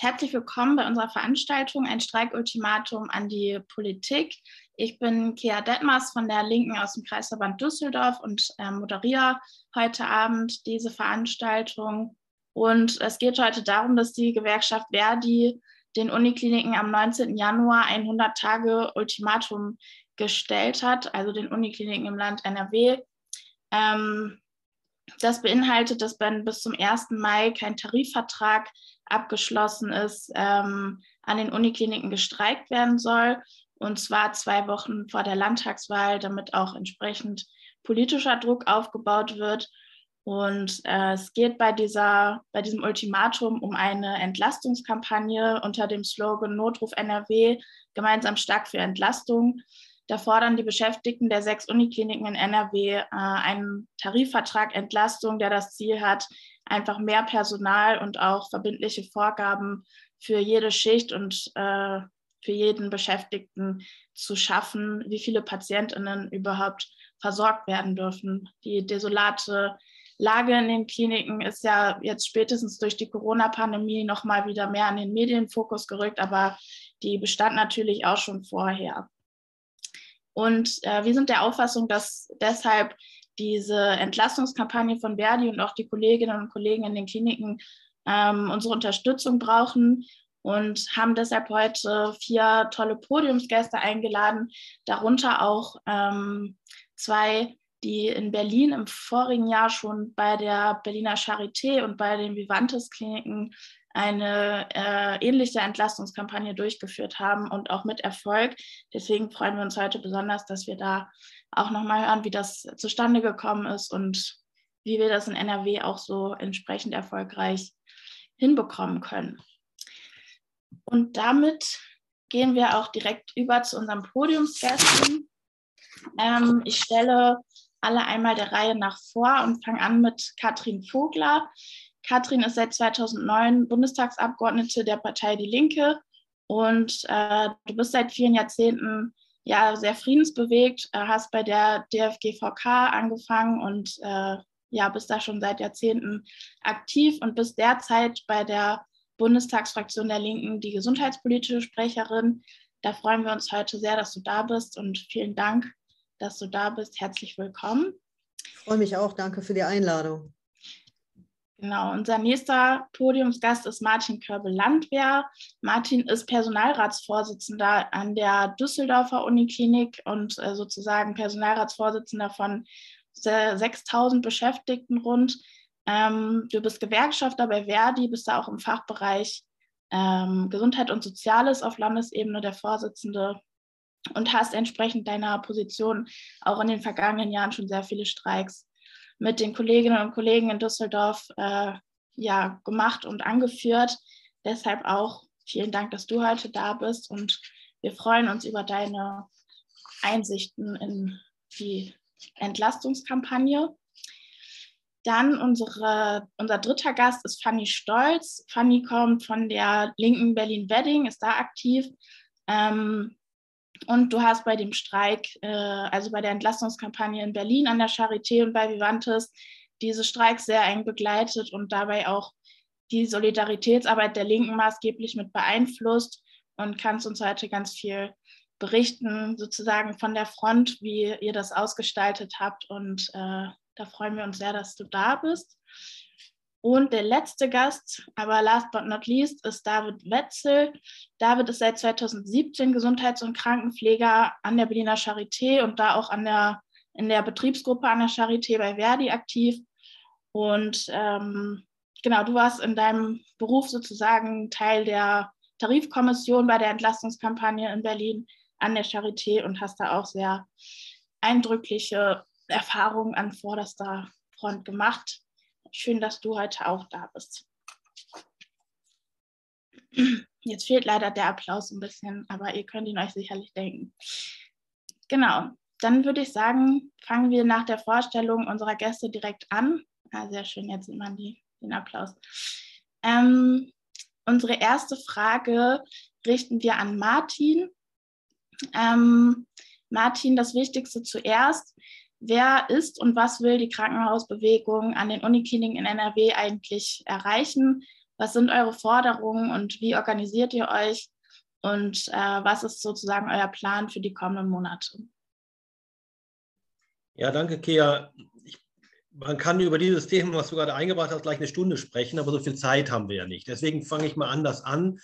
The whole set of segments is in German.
herzlich willkommen bei unserer Veranstaltung Ein Streikultimatum an die Politik. Ich bin Kea Detmers von der Linken aus dem Kreisverband Düsseldorf und äh, moderiere heute Abend diese Veranstaltung. Und es geht heute darum, dass die Gewerkschaft Verdi den Unikliniken am 19. Januar ein 100-Tage-Ultimatum gestellt hat, also den Unikliniken im Land NRW. Ähm, das beinhaltet, dass wenn bis zum 1. Mai kein Tarifvertrag abgeschlossen ist, ähm, an den Unikliniken gestreikt werden soll. Und zwar zwei Wochen vor der Landtagswahl, damit auch entsprechend politischer Druck aufgebaut wird. Und äh, es geht bei, dieser, bei diesem Ultimatum um eine Entlastungskampagne unter dem Slogan Notruf NRW, gemeinsam stark für Entlastung. Da fordern die Beschäftigten der sechs Unikliniken in NRW äh, einen Tarifvertrag Entlastung, der das Ziel hat, einfach mehr Personal und auch verbindliche Vorgaben für jede Schicht und äh, für jeden Beschäftigten zu schaffen, wie viele Patientinnen überhaupt versorgt werden dürfen. Die desolate Lage in den Kliniken ist ja jetzt spätestens durch die Corona-Pandemie noch mal wieder mehr an den Medienfokus gerückt, aber die bestand natürlich auch schon vorher. Und äh, wir sind der Auffassung, dass deshalb diese Entlastungskampagne von Verdi und auch die Kolleginnen und Kollegen in den Kliniken ähm, unsere Unterstützung brauchen und haben deshalb heute vier tolle Podiumsgäste eingeladen, darunter auch ähm, zwei, die in Berlin im vorigen Jahr schon bei der Berliner Charité und bei den Vivantes Kliniken eine äh, ähnliche Entlastungskampagne durchgeführt haben und auch mit Erfolg. Deswegen freuen wir uns heute besonders, dass wir da auch nochmal hören, wie das zustande gekommen ist und wie wir das in NRW auch so entsprechend erfolgreich hinbekommen können. Und damit gehen wir auch direkt über zu unserem Podiumsgästen. Ähm, ich stelle alle einmal der Reihe nach vor und fange an mit Katrin Vogler. Katrin ist seit 2009 Bundestagsabgeordnete der Partei Die Linke und äh, du bist seit vielen Jahrzehnten ja sehr friedensbewegt, äh, hast bei der DFGVK angefangen und äh, ja, bist da schon seit Jahrzehnten aktiv und bist derzeit bei der Bundestagsfraktion der Linken die gesundheitspolitische Sprecherin. Da freuen wir uns heute sehr, dass du da bist und vielen Dank, dass du da bist. Herzlich willkommen. Ich freue mich auch. Danke für die Einladung. Genau, unser nächster Podiumsgast ist Martin Körbel-Landwehr. Martin ist Personalratsvorsitzender an der Düsseldorfer Uniklinik und äh, sozusagen Personalratsvorsitzender von 6000 Beschäftigten rund. Ähm, du bist Gewerkschafter bei Verdi, bist da auch im Fachbereich ähm, Gesundheit und Soziales auf Landesebene der Vorsitzende und hast entsprechend deiner Position auch in den vergangenen Jahren schon sehr viele Streiks mit den Kolleginnen und Kollegen in Düsseldorf äh, ja, gemacht und angeführt. Deshalb auch vielen Dank, dass du heute da bist und wir freuen uns über deine Einsichten in die Entlastungskampagne. Dann unsere, unser dritter Gast ist Fanny Stolz. Fanny kommt von der linken Berlin-Wedding, ist da aktiv. Ähm, und du hast bei dem Streik, äh, also bei der Entlastungskampagne in Berlin an der Charité und bei Vivantes, diese Streiks sehr eng begleitet und dabei auch die Solidaritätsarbeit der Linken maßgeblich mit beeinflusst und kannst uns heute ganz viel berichten, sozusagen von der Front, wie ihr das ausgestaltet habt. Und äh, da freuen wir uns sehr, dass du da bist. Und der letzte Gast, aber last but not least, ist David Wetzel. David ist seit 2017 Gesundheits- und Krankenpfleger an der Berliner Charité und da auch an der, in der Betriebsgruppe an der Charité bei Verdi aktiv. Und ähm, genau, du warst in deinem Beruf sozusagen Teil der Tarifkommission bei der Entlastungskampagne in Berlin an der Charité und hast da auch sehr eindrückliche Erfahrungen an vorderster Front gemacht. Schön, dass du heute auch da bist. Jetzt fehlt leider der Applaus ein bisschen, aber ihr könnt ihn euch sicherlich denken. Genau, dann würde ich sagen, fangen wir nach der Vorstellung unserer Gäste direkt an. Ah, sehr schön, jetzt sieht man die, den Applaus. Ähm, unsere erste Frage richten wir an Martin. Ähm, Martin, das Wichtigste zuerst wer ist und was will die Krankenhausbewegung an den Unikliniken in NRW eigentlich erreichen Was sind eure Forderungen und wie organisiert ihr euch? Und äh, was ist sozusagen euer Plan für die kommenden Monate? Ja, danke, Kea. Ich, man kann über dieses Thema, was du gerade eingebracht hast, gleich eine Stunde sprechen, aber so viel Zeit haben wir ja nicht. Deswegen fange ich mal anders an.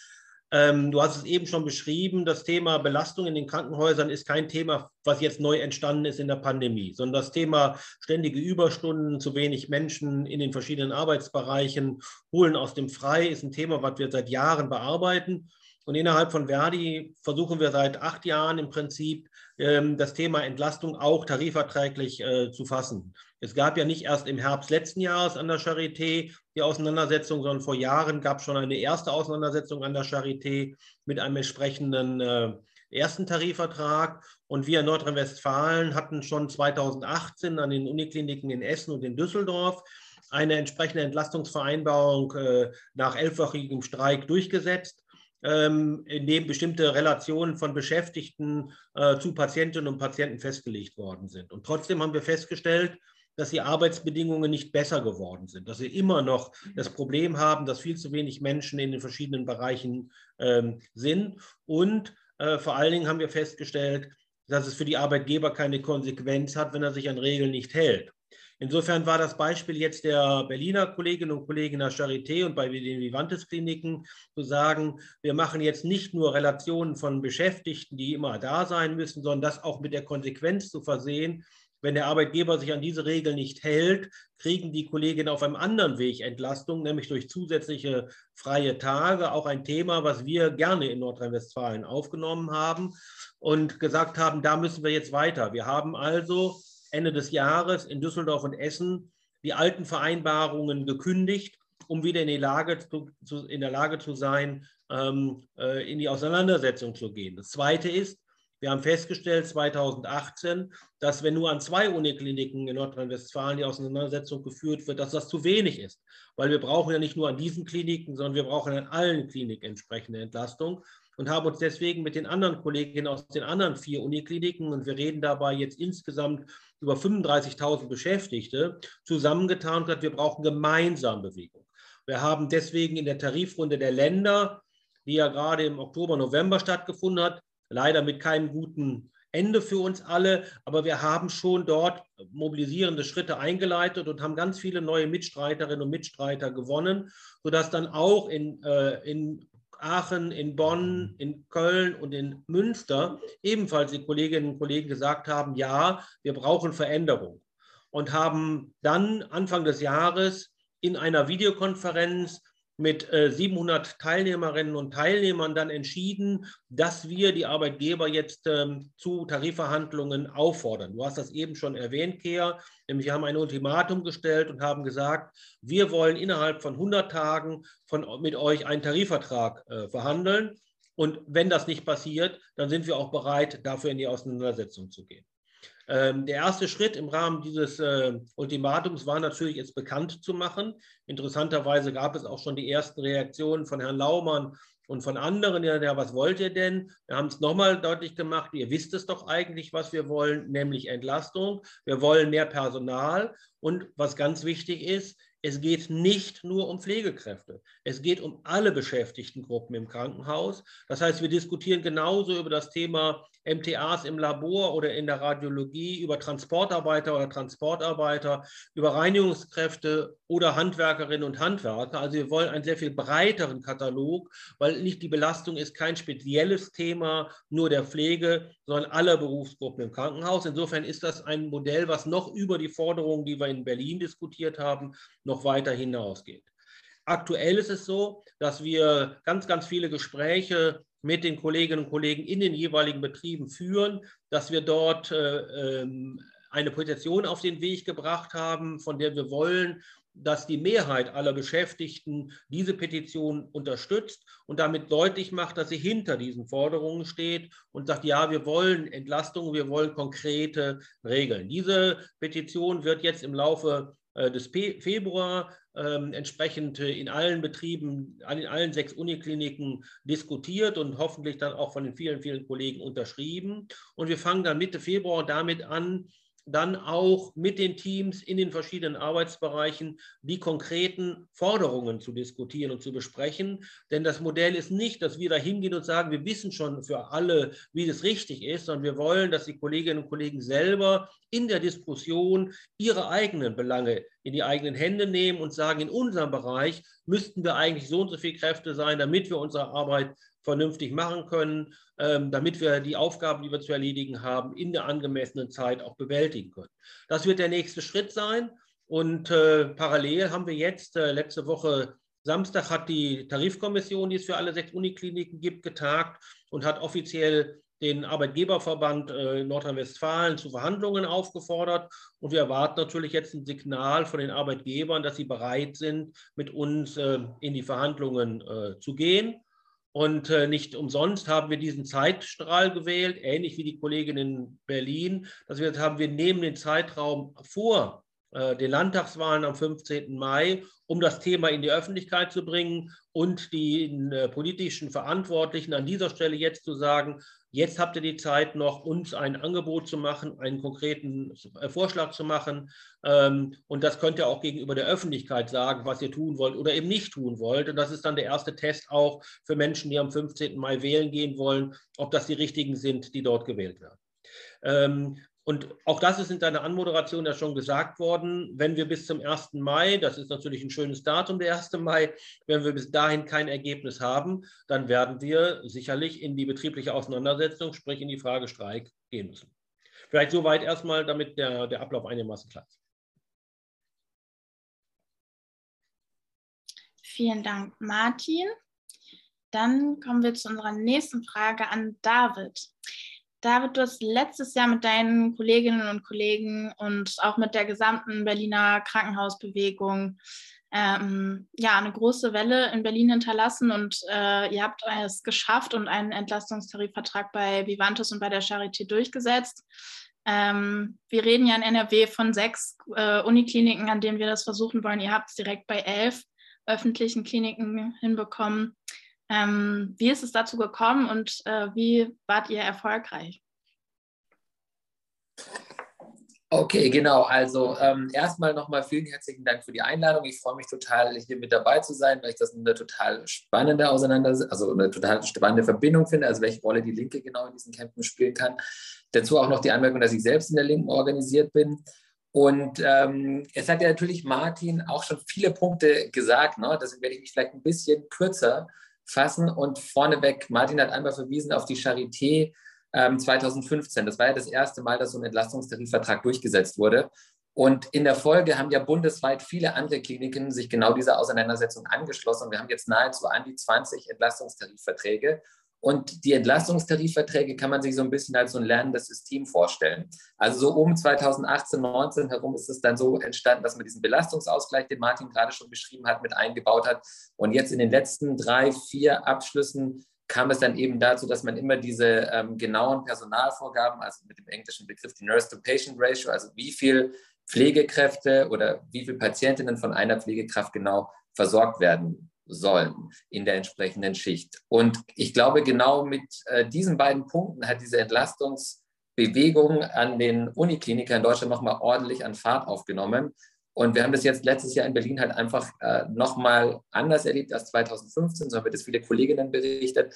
Ähm, du hast es eben schon beschrieben, das Thema Belastung in den Krankenhäusern ist kein Thema, was jetzt neu entstanden ist in der Pandemie, sondern das Thema ständige Überstunden, zu wenig Menschen in den verschiedenen Arbeitsbereichen, holen aus dem Frei ist ein Thema, was wir seit Jahren bearbeiten. Und innerhalb von Verdi versuchen wir seit acht Jahren im Prinzip ähm, das Thema Entlastung auch tarifverträglich äh, zu fassen. Es gab ja nicht erst im Herbst letzten Jahres an der Charité die Auseinandersetzung, sondern vor Jahren gab es schon eine erste Auseinandersetzung an der Charité mit einem entsprechenden äh, ersten Tarifvertrag. Und wir in Nordrhein-Westfalen hatten schon 2018 an den Unikliniken in Essen und in Düsseldorf eine entsprechende Entlastungsvereinbarung äh, nach elfwöchigem Streik durchgesetzt ähm, in dem bestimmte Relationen von Beschäftigten äh, zu Patientinnen und Patienten festgelegt worden sind. Und trotzdem haben wir festgestellt, dass die Arbeitsbedingungen nicht besser geworden sind, dass wir immer noch das Problem haben, dass viel zu wenig Menschen in den verschiedenen Bereichen ähm, sind. Und äh, vor allen Dingen haben wir festgestellt, dass es für die Arbeitgeber keine Konsequenz hat, wenn er sich an Regeln nicht hält. Insofern war das Beispiel jetzt der Berliner Kolleginnen und Kollegen der Charité und bei den Vivantes-Kliniken zu sagen, wir machen jetzt nicht nur Relationen von Beschäftigten, die immer da sein müssen, sondern das auch mit der Konsequenz zu versehen, wenn der Arbeitgeber sich an diese Regeln nicht hält, kriegen die Kolleginnen auf einem anderen Weg Entlastung, nämlich durch zusätzliche freie Tage. Auch ein Thema, was wir gerne in Nordrhein-Westfalen aufgenommen haben und gesagt haben, da müssen wir jetzt weiter. Wir haben also Ende des Jahres in Düsseldorf und Essen die alten Vereinbarungen gekündigt, um wieder in, die Lage zu, in der Lage zu sein, ähm, äh, in die Auseinandersetzung zu gehen. Das Zweite ist, wir haben festgestellt 2018, dass wenn nur an zwei Unikliniken in Nordrhein-Westfalen die Auseinandersetzung geführt wird, dass das zu wenig ist. Weil wir brauchen ja nicht nur an diesen Kliniken, sondern wir brauchen an allen Kliniken entsprechende Entlastung und haben uns deswegen mit den anderen Kolleginnen aus den anderen vier Unikliniken, und wir reden dabei jetzt insgesamt über 35.000 Beschäftigte, zusammengetan und gesagt, wir brauchen gemeinsam Bewegung. Wir haben deswegen in der Tarifrunde der Länder, die ja gerade im Oktober, November stattgefunden hat, leider mit keinem guten Ende für uns alle, aber wir haben schon dort mobilisierende Schritte eingeleitet und haben ganz viele neue Mitstreiterinnen und Mitstreiter gewonnen, sodass dann auch in, äh, in Aachen, in Bonn, in Köln und in Münster ebenfalls die Kolleginnen und Kollegen gesagt haben, ja, wir brauchen Veränderung. Und haben dann Anfang des Jahres in einer Videokonferenz mit 700 äh, Teilnehmerinnen und Teilnehmern dann entschieden, dass wir die Arbeitgeber jetzt ähm, zu Tarifverhandlungen auffordern. Du hast das eben schon erwähnt, Kea. Nämlich wir haben ein Ultimatum gestellt und haben gesagt, wir wollen innerhalb von 100 Tagen von, mit euch einen Tarifvertrag äh, verhandeln. Und wenn das nicht passiert, dann sind wir auch bereit, dafür in die Auseinandersetzung zu gehen. Ähm, der erste Schritt im Rahmen dieses äh, Ultimatums war natürlich, es bekannt zu machen. Interessanterweise gab es auch schon die ersten Reaktionen von Herrn Laumann und von anderen. Ja, ja was wollt ihr denn? Wir haben es nochmal deutlich gemacht, ihr wisst es doch eigentlich, was wir wollen, nämlich Entlastung. Wir wollen mehr Personal. Und was ganz wichtig ist, es geht nicht nur um Pflegekräfte. Es geht um alle Beschäftigtengruppen im Krankenhaus. Das heißt, wir diskutieren genauso über das Thema MTAs im Labor oder in der Radiologie, über Transportarbeiter oder Transportarbeiter, über Reinigungskräfte oder Handwerkerinnen und Handwerker. Also wir wollen einen sehr viel breiteren Katalog, weil nicht die Belastung ist kein spezielles Thema nur der Pflege, sondern aller Berufsgruppen im Krankenhaus. Insofern ist das ein Modell, was noch über die Forderungen, die wir in Berlin diskutiert haben, noch weiter hinausgeht. Aktuell ist es so, dass wir ganz, ganz viele Gespräche mit den Kolleginnen und Kollegen in den jeweiligen Betrieben führen, dass wir dort äh, ähm, eine Petition auf den Weg gebracht haben, von der wir wollen, dass die Mehrheit aller Beschäftigten diese Petition unterstützt und damit deutlich macht, dass sie hinter diesen Forderungen steht und sagt, ja, wir wollen Entlastung, wir wollen konkrete Regeln. Diese Petition wird jetzt im Laufe äh, des Februar ähm, entsprechend äh, in allen Betrieben, in allen sechs Unikliniken diskutiert und hoffentlich dann auch von den vielen, vielen Kollegen unterschrieben. Und wir fangen dann Mitte Februar damit an, dann auch mit den Teams in den verschiedenen Arbeitsbereichen die konkreten Forderungen zu diskutieren und zu besprechen. Denn das Modell ist nicht, dass wir da hingehen und sagen, wir wissen schon für alle, wie das richtig ist, sondern wir wollen, dass die Kolleginnen und Kollegen selber in der Diskussion ihre eigenen Belange in die eigenen Hände nehmen und sagen, in unserem Bereich müssten wir eigentlich so und so viele Kräfte sein, damit wir unsere Arbeit vernünftig machen können, ähm, damit wir die Aufgaben, die wir zu erledigen haben, in der angemessenen Zeit auch bewältigen können. Das wird der nächste Schritt sein. Und äh, parallel haben wir jetzt äh, letzte Woche Samstag hat die Tarifkommission, die es für alle sechs Unikliniken gibt, getagt und hat offiziell den Arbeitgeberverband äh, Nordrhein-Westfalen zu Verhandlungen aufgefordert. Und wir erwarten natürlich jetzt ein Signal von den Arbeitgebern, dass sie bereit sind, mit uns äh, in die Verhandlungen äh, zu gehen. Und äh, nicht umsonst haben wir diesen Zeitstrahl gewählt, ähnlich wie die Kollegin in Berlin, wir haben, wir nehmen den Zeitraum vor äh, den Landtagswahlen am 15. Mai, um das Thema in die Öffentlichkeit zu bringen und den äh, politischen Verantwortlichen an dieser Stelle jetzt zu sagen, Jetzt habt ihr die Zeit noch, uns ein Angebot zu machen, einen konkreten äh, Vorschlag zu machen. Ähm, und das könnt ihr auch gegenüber der Öffentlichkeit sagen, was ihr tun wollt oder eben nicht tun wollt. Und das ist dann der erste Test auch für Menschen, die am 15. Mai wählen gehen wollen, ob das die richtigen sind, die dort gewählt werden. Und auch das ist in deiner Anmoderation ja schon gesagt worden, wenn wir bis zum 1. Mai, das ist natürlich ein schönes Datum, der 1. Mai, wenn wir bis dahin kein Ergebnis haben, dann werden wir sicherlich in die betriebliche Auseinandersetzung, sprich in die Frage Streik gehen müssen. Vielleicht soweit erstmal, damit der, der Ablauf einigermaßen klar ist. Vielen Dank, Martin. Dann kommen wir zu unserer nächsten Frage an David. David, du hast letztes Jahr mit deinen Kolleginnen und Kollegen und auch mit der gesamten Berliner Krankenhausbewegung ähm, ja, eine große Welle in Berlin hinterlassen und äh, ihr habt es geschafft und einen Entlastungstarifvertrag bei Vivantes und bei der Charité durchgesetzt. Ähm, wir reden ja in NRW von sechs äh, Unikliniken, an denen wir das versuchen wollen. Ihr habt es direkt bei elf öffentlichen Kliniken hinbekommen. Ähm, wie ist es dazu gekommen und äh, wie wart ihr erfolgreich? Okay, genau. Also ähm, erstmal nochmal vielen herzlichen Dank für die Einladung. Ich freue mich total, hier mit dabei zu sein, weil ich das eine total spannende Auseinandersetzung, also eine total spannende Verbindung finde, also welche Rolle die Linke genau in diesen Campen spielen kann. Dazu auch noch die Anmerkung, dass ich selbst in der Linken organisiert bin. Und ähm, es hat ja natürlich Martin auch schon viele Punkte gesagt, ne? deswegen werde ich mich vielleicht ein bisschen kürzer fassen. Und vorneweg, Martin hat einmal verwiesen auf die Charité ähm, 2015. Das war ja das erste Mal, dass so ein Entlastungstarifvertrag durchgesetzt wurde. Und in der Folge haben ja bundesweit viele andere Kliniken sich genau dieser Auseinandersetzung angeschlossen. Wir haben jetzt nahezu an die 20 Entlastungstarifverträge. Und die Entlastungstarifverträge kann man sich so ein bisschen als so ein lernendes System vorstellen. Also so um 2018, 19 herum ist es dann so entstanden, dass man diesen Belastungsausgleich, den Martin gerade schon beschrieben hat, mit eingebaut hat. Und jetzt in den letzten drei, vier Abschlüssen kam es dann eben dazu, dass man immer diese ähm, genauen Personalvorgaben, also mit dem englischen Begriff die Nurse-to-Patient-Ratio, also wie viel Pflegekräfte oder wie viele Patientinnen von einer Pflegekraft genau versorgt werden sollen in der entsprechenden Schicht. Und ich glaube, genau mit äh, diesen beiden Punkten hat diese Entlastungsbewegung an den Uniklinikern in Deutschland nochmal ordentlich an Fahrt aufgenommen. Und wir haben das jetzt letztes Jahr in Berlin halt einfach äh, nochmal anders erlebt als 2015, so haben wir das viele Kolleginnen berichtet,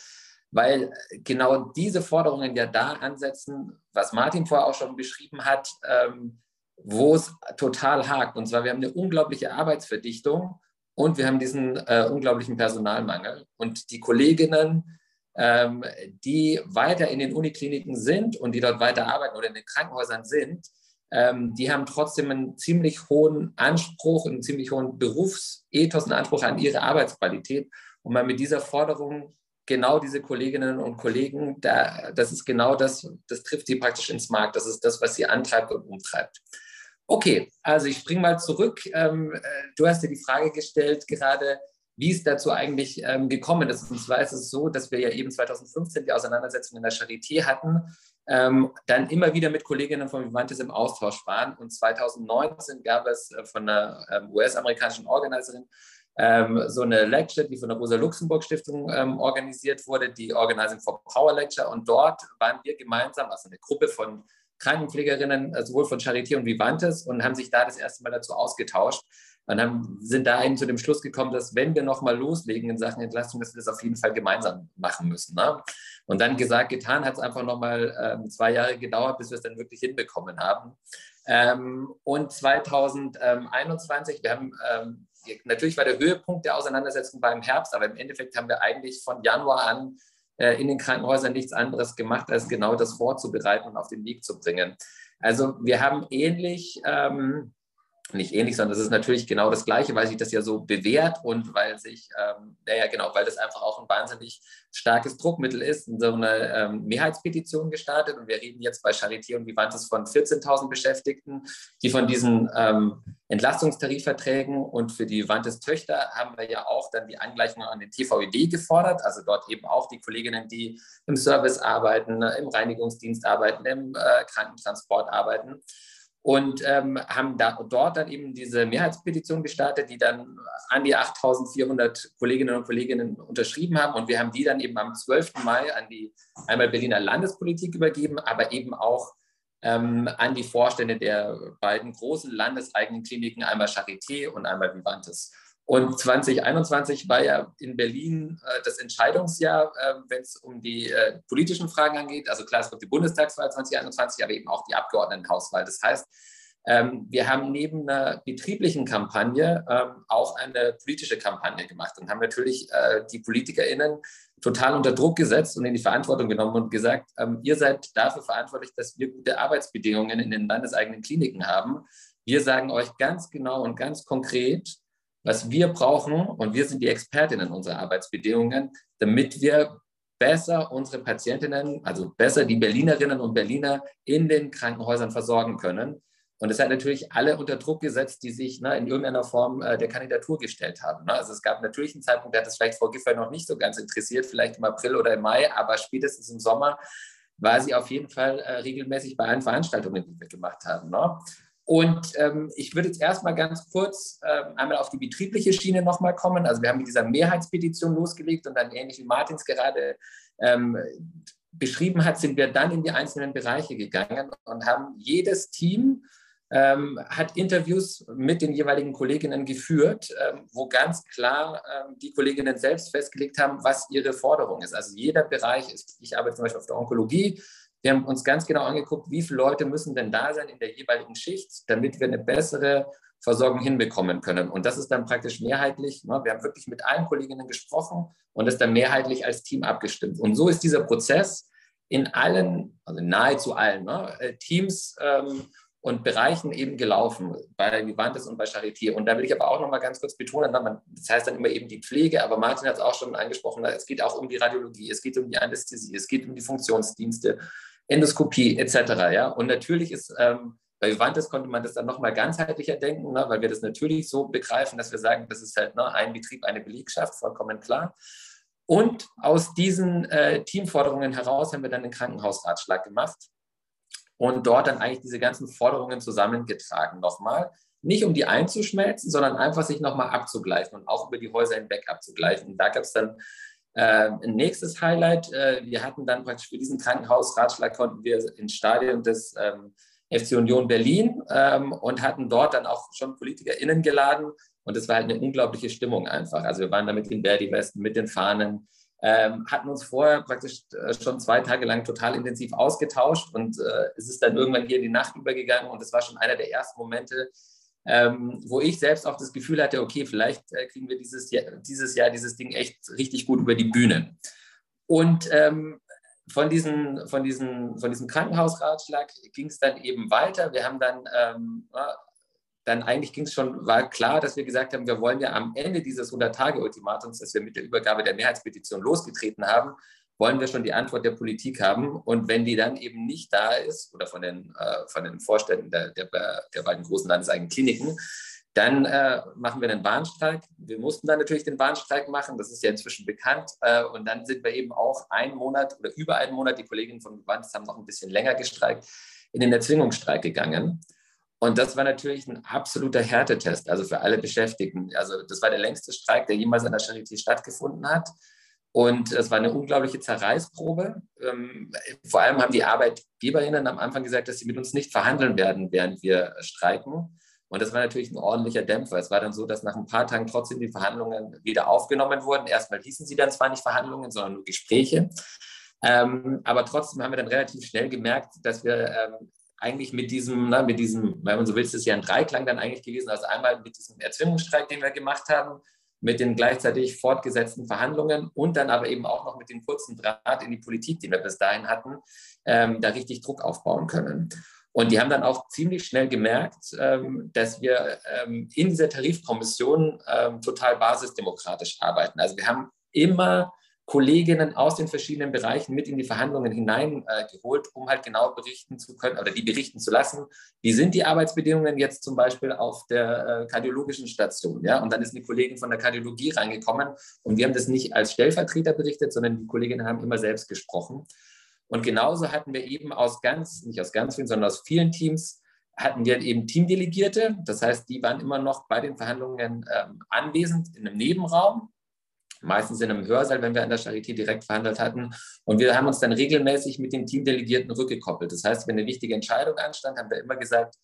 weil genau diese Forderungen ja da ansetzen, was Martin vorher auch schon beschrieben hat, ähm, wo es total hakt. Und zwar, wir haben eine unglaubliche Arbeitsverdichtung und wir haben diesen äh, unglaublichen Personalmangel. Und die Kolleginnen, ähm, die weiter in den Unikliniken sind und die dort weiter arbeiten oder in den Krankenhäusern sind, ähm, die haben trotzdem einen ziemlich hohen Anspruch, einen ziemlich hohen Berufsethos, einen Anspruch an ihre Arbeitsqualität. Und man mit dieser Forderung genau diese Kolleginnen und Kollegen, da, das ist genau das, das trifft sie praktisch ins Markt. Das ist das, was sie antreibt und umtreibt. Okay, also ich springe mal zurück. Ähm, äh, du hast dir die Frage gestellt gerade, wie es dazu eigentlich ähm, gekommen ist. Und zwar ist es so, dass wir ja eben 2015 die Auseinandersetzung in der Charité hatten, ähm, dann immer wieder mit Kolleginnen von Vivantes im Austausch waren. Und 2019 gab es äh, von einer US-amerikanischen Organiserin so eine Lecture, die von der Rosa-Luxemburg-Stiftung ähm, organisiert wurde, die Organizing for Power Lecture. Und dort waren wir gemeinsam, also eine Gruppe von Krankenpflegerinnen, äh, sowohl von Charité und Vivantes, und haben sich da das erste Mal dazu ausgetauscht und haben, sind da eben zu dem Schluss gekommen, dass wenn wir nochmal loslegen in Sachen Entlastung, dass wir das auf jeden Fall gemeinsam machen müssen. Ne? Und dann gesagt, getan hat es einfach nochmal ähm, zwei Jahre gedauert, bis wir es dann wirklich hinbekommen haben. Ähm, und 2021, wir haben ähm, natürlich war der Höhepunkt der Auseinandersetzung beim Herbst, aber im Endeffekt haben wir eigentlich von Januar an in den Krankenhäusern nichts anderes gemacht, als genau das vorzubereiten und auf den Weg zu bringen. Also wir haben ähnlich ähm, nicht ähnlich, sondern es ist natürlich genau das Gleiche, weil sich das ja so bewährt und weil sich, ähm, ja genau, weil das einfach auch ein wahnsinnig starkes Druckmittel ist, in so eine ähm, Mehrheitspetition gestartet. Und wir reden jetzt bei Charité und Vivantes von 14.000 Beschäftigten, die von diesen ähm, Entlastungstarifverträgen und für die Vivantes Töchter haben wir ja auch dann die Angleichung an den TVED gefordert, also dort eben auch die Kolleginnen, die im Service arbeiten, im Reinigungsdienst arbeiten, im äh, Krankentransport arbeiten und ähm, haben da, dort dann eben diese Mehrheitspetition gestartet, die dann an die 8400 Kolleginnen und Kollegen unterschrieben haben. Und wir haben die dann eben am 12. Mai an die einmal Berliner Landespolitik übergeben, aber eben auch ähm, an die Vorstände der beiden großen landeseigenen Kliniken, einmal Charité und einmal Vivantes. Und 2021 war ja in Berlin äh, das Entscheidungsjahr, äh, wenn es um die äh, politischen Fragen angeht. Also klar, es wird die Bundestagswahl 2021, aber eben auch die Abgeordnetenhauswahl. Das heißt, ähm, wir haben neben einer betrieblichen Kampagne ähm, auch eine politische Kampagne gemacht und haben natürlich äh, die PolitikerInnen total unter Druck gesetzt und in die Verantwortung genommen und gesagt, ähm, ihr seid dafür verantwortlich, dass wir gute Arbeitsbedingungen in den landeseigenen Kliniken haben. Wir sagen euch ganz genau und ganz konkret, was wir brauchen, und wir sind die Expertinnen unserer Arbeitsbedingungen, damit wir besser unsere Patientinnen, also besser die Berlinerinnen und Berliner in den Krankenhäusern versorgen können. Und es hat natürlich alle unter Druck gesetzt, die sich ne, in irgendeiner Form äh, der Kandidatur gestellt haben. Ne? Also es gab natürlich einen Zeitpunkt, der hat es vielleicht Frau Giffey noch nicht so ganz interessiert, vielleicht im April oder im Mai, aber spätestens im Sommer war sie auf jeden Fall äh, regelmäßig bei allen Veranstaltungen, die wir gemacht haben. Ne? Und ähm, ich würde jetzt erstmal ganz kurz ähm, einmal auf die betriebliche Schiene nochmal kommen. Also wir haben mit dieser Mehrheitspetition losgelegt und dann ähnlich wie Martins gerade ähm, beschrieben hat, sind wir dann in die einzelnen Bereiche gegangen und haben jedes Team ähm, hat Interviews mit den jeweiligen Kolleginnen geführt, ähm, wo ganz klar ähm, die Kolleginnen selbst festgelegt haben, was ihre Forderung ist. Also jeder Bereich ist, ich arbeite zum Beispiel auf der Onkologie, wir haben uns ganz genau angeguckt, wie viele Leute müssen denn da sein in der jeweiligen Schicht, damit wir eine bessere Versorgung hinbekommen können. Und das ist dann praktisch mehrheitlich. Ne? Wir haben wirklich mit allen Kolleginnen gesprochen und das dann mehrheitlich als Team abgestimmt. Und so ist dieser Prozess in allen, also nahezu allen ne, äh, Teams ähm, und Bereichen eben gelaufen, bei Vivantes und bei Charité. Und da will ich aber auch noch mal ganz kurz betonen, das heißt dann immer eben die Pflege, aber Martin hat es auch schon angesprochen, es geht auch um die Radiologie, es geht um die Anästhesie, es geht um die Funktionsdienste, Endoskopie etc. Ja? Und natürlich ist ähm, bei Vivantes konnte man das dann nochmal ganzheitlicher denken, ne, weil wir das natürlich so begreifen, dass wir sagen, das ist halt ne, ein Betrieb, eine Belegschaft, vollkommen klar. Und aus diesen äh, Teamforderungen heraus haben wir dann den Krankenhausratschlag gemacht und dort dann eigentlich diese ganzen Forderungen zusammengetragen nochmal. Nicht um die einzuschmelzen, sondern einfach sich nochmal abzugleichen und auch über die Häuser hinweg abzugleichen. Und da gab es dann ähm, ein nächstes Highlight, äh, wir hatten dann praktisch für diesen Krankenhausratschlag konnten wir ins Stadion des ähm, FC Union Berlin ähm, und hatten dort dann auch schon PolitikerInnen geladen. Und es war halt eine unglaubliche Stimmung einfach. Also wir waren da mit den Verdi-Westen, mit den Fahnen, ähm, hatten uns vorher praktisch äh, schon zwei Tage lang total intensiv ausgetauscht. Und äh, es ist dann irgendwann hier in die Nacht übergegangen. Und es war schon einer der ersten Momente, ähm, wo ich selbst auch das Gefühl hatte, okay, vielleicht äh, kriegen wir dieses Jahr, dieses Jahr dieses Ding echt richtig gut über die Bühne. Und ähm, von, diesen, von, diesen, von diesem Krankenhausratschlag ging es dann eben weiter. Wir haben dann, ähm, dann eigentlich ging es schon, war klar, dass wir gesagt haben, wir wollen ja am Ende dieses 100-Tage-Ultimatums, das wir mit der Übergabe der Mehrheitspetition losgetreten haben, wollen wir schon die Antwort der Politik haben. Und wenn die dann eben nicht da ist, oder von den, äh, von den Vorständen der, der, der beiden großen landeseigenen Kliniken, dann äh, machen wir einen Bahnstreik. Wir mussten dann natürlich den Bahnstreik machen, das ist ja inzwischen bekannt. Äh, und dann sind wir eben auch einen Monat oder über einen Monat, die Kolleginnen von Wands haben noch ein bisschen länger gestreikt, in den Erzwingungsstreik gegangen. Und das war natürlich ein absoluter Härtetest, also für alle Beschäftigten. Also das war der längste Streik, der jemals an der Charité stattgefunden hat. Und es war eine unglaubliche Zerreißprobe. Ähm, vor allem haben die ArbeitgeberInnen am Anfang gesagt, dass sie mit uns nicht verhandeln werden, während wir streiken. Und das war natürlich ein ordentlicher Dämpfer. Es war dann so, dass nach ein paar Tagen trotzdem die Verhandlungen wieder aufgenommen wurden. Erstmal hießen sie dann zwar nicht Verhandlungen, sondern nur Gespräche. Ähm, aber trotzdem haben wir dann relativ schnell gemerkt, dass wir ähm, eigentlich mit diesem, na, mit diesem, wenn man so will, ist es ja ein Dreiklang dann eigentlich gewesen. Also einmal mit diesem Erzwingungsstreik, den wir gemacht haben, mit den gleichzeitig fortgesetzten Verhandlungen und dann aber eben auch noch mit dem kurzen Draht in die Politik, den wir bis dahin hatten, ähm, da richtig Druck aufbauen können. Und die haben dann auch ziemlich schnell gemerkt, ähm, dass wir ähm, in dieser Tarifkommission ähm, total basisdemokratisch arbeiten. Also wir haben immer Kolleginnen aus den verschiedenen Bereichen mit in die Verhandlungen hineingeholt, äh, um halt genau berichten zu können oder die berichten zu lassen, wie sind die Arbeitsbedingungen jetzt zum Beispiel auf der äh, kardiologischen Station. Ja? Und dann ist eine Kollegin von der Kardiologie reingekommen und wir haben das nicht als Stellvertreter berichtet, sondern die Kolleginnen haben immer selbst gesprochen. Und genauso hatten wir eben aus ganz, nicht aus ganz vielen, sondern aus vielen Teams, hatten wir eben Teamdelegierte. Das heißt, die waren immer noch bei den Verhandlungen ähm, anwesend in einem Nebenraum, meistens in einem Hörsaal, wenn wir an der Charité direkt verhandelt hatten. Und wir haben uns dann regelmäßig mit den Teamdelegierten rückgekoppelt. Das heißt, wenn eine wichtige Entscheidung anstand, haben wir immer gesagt,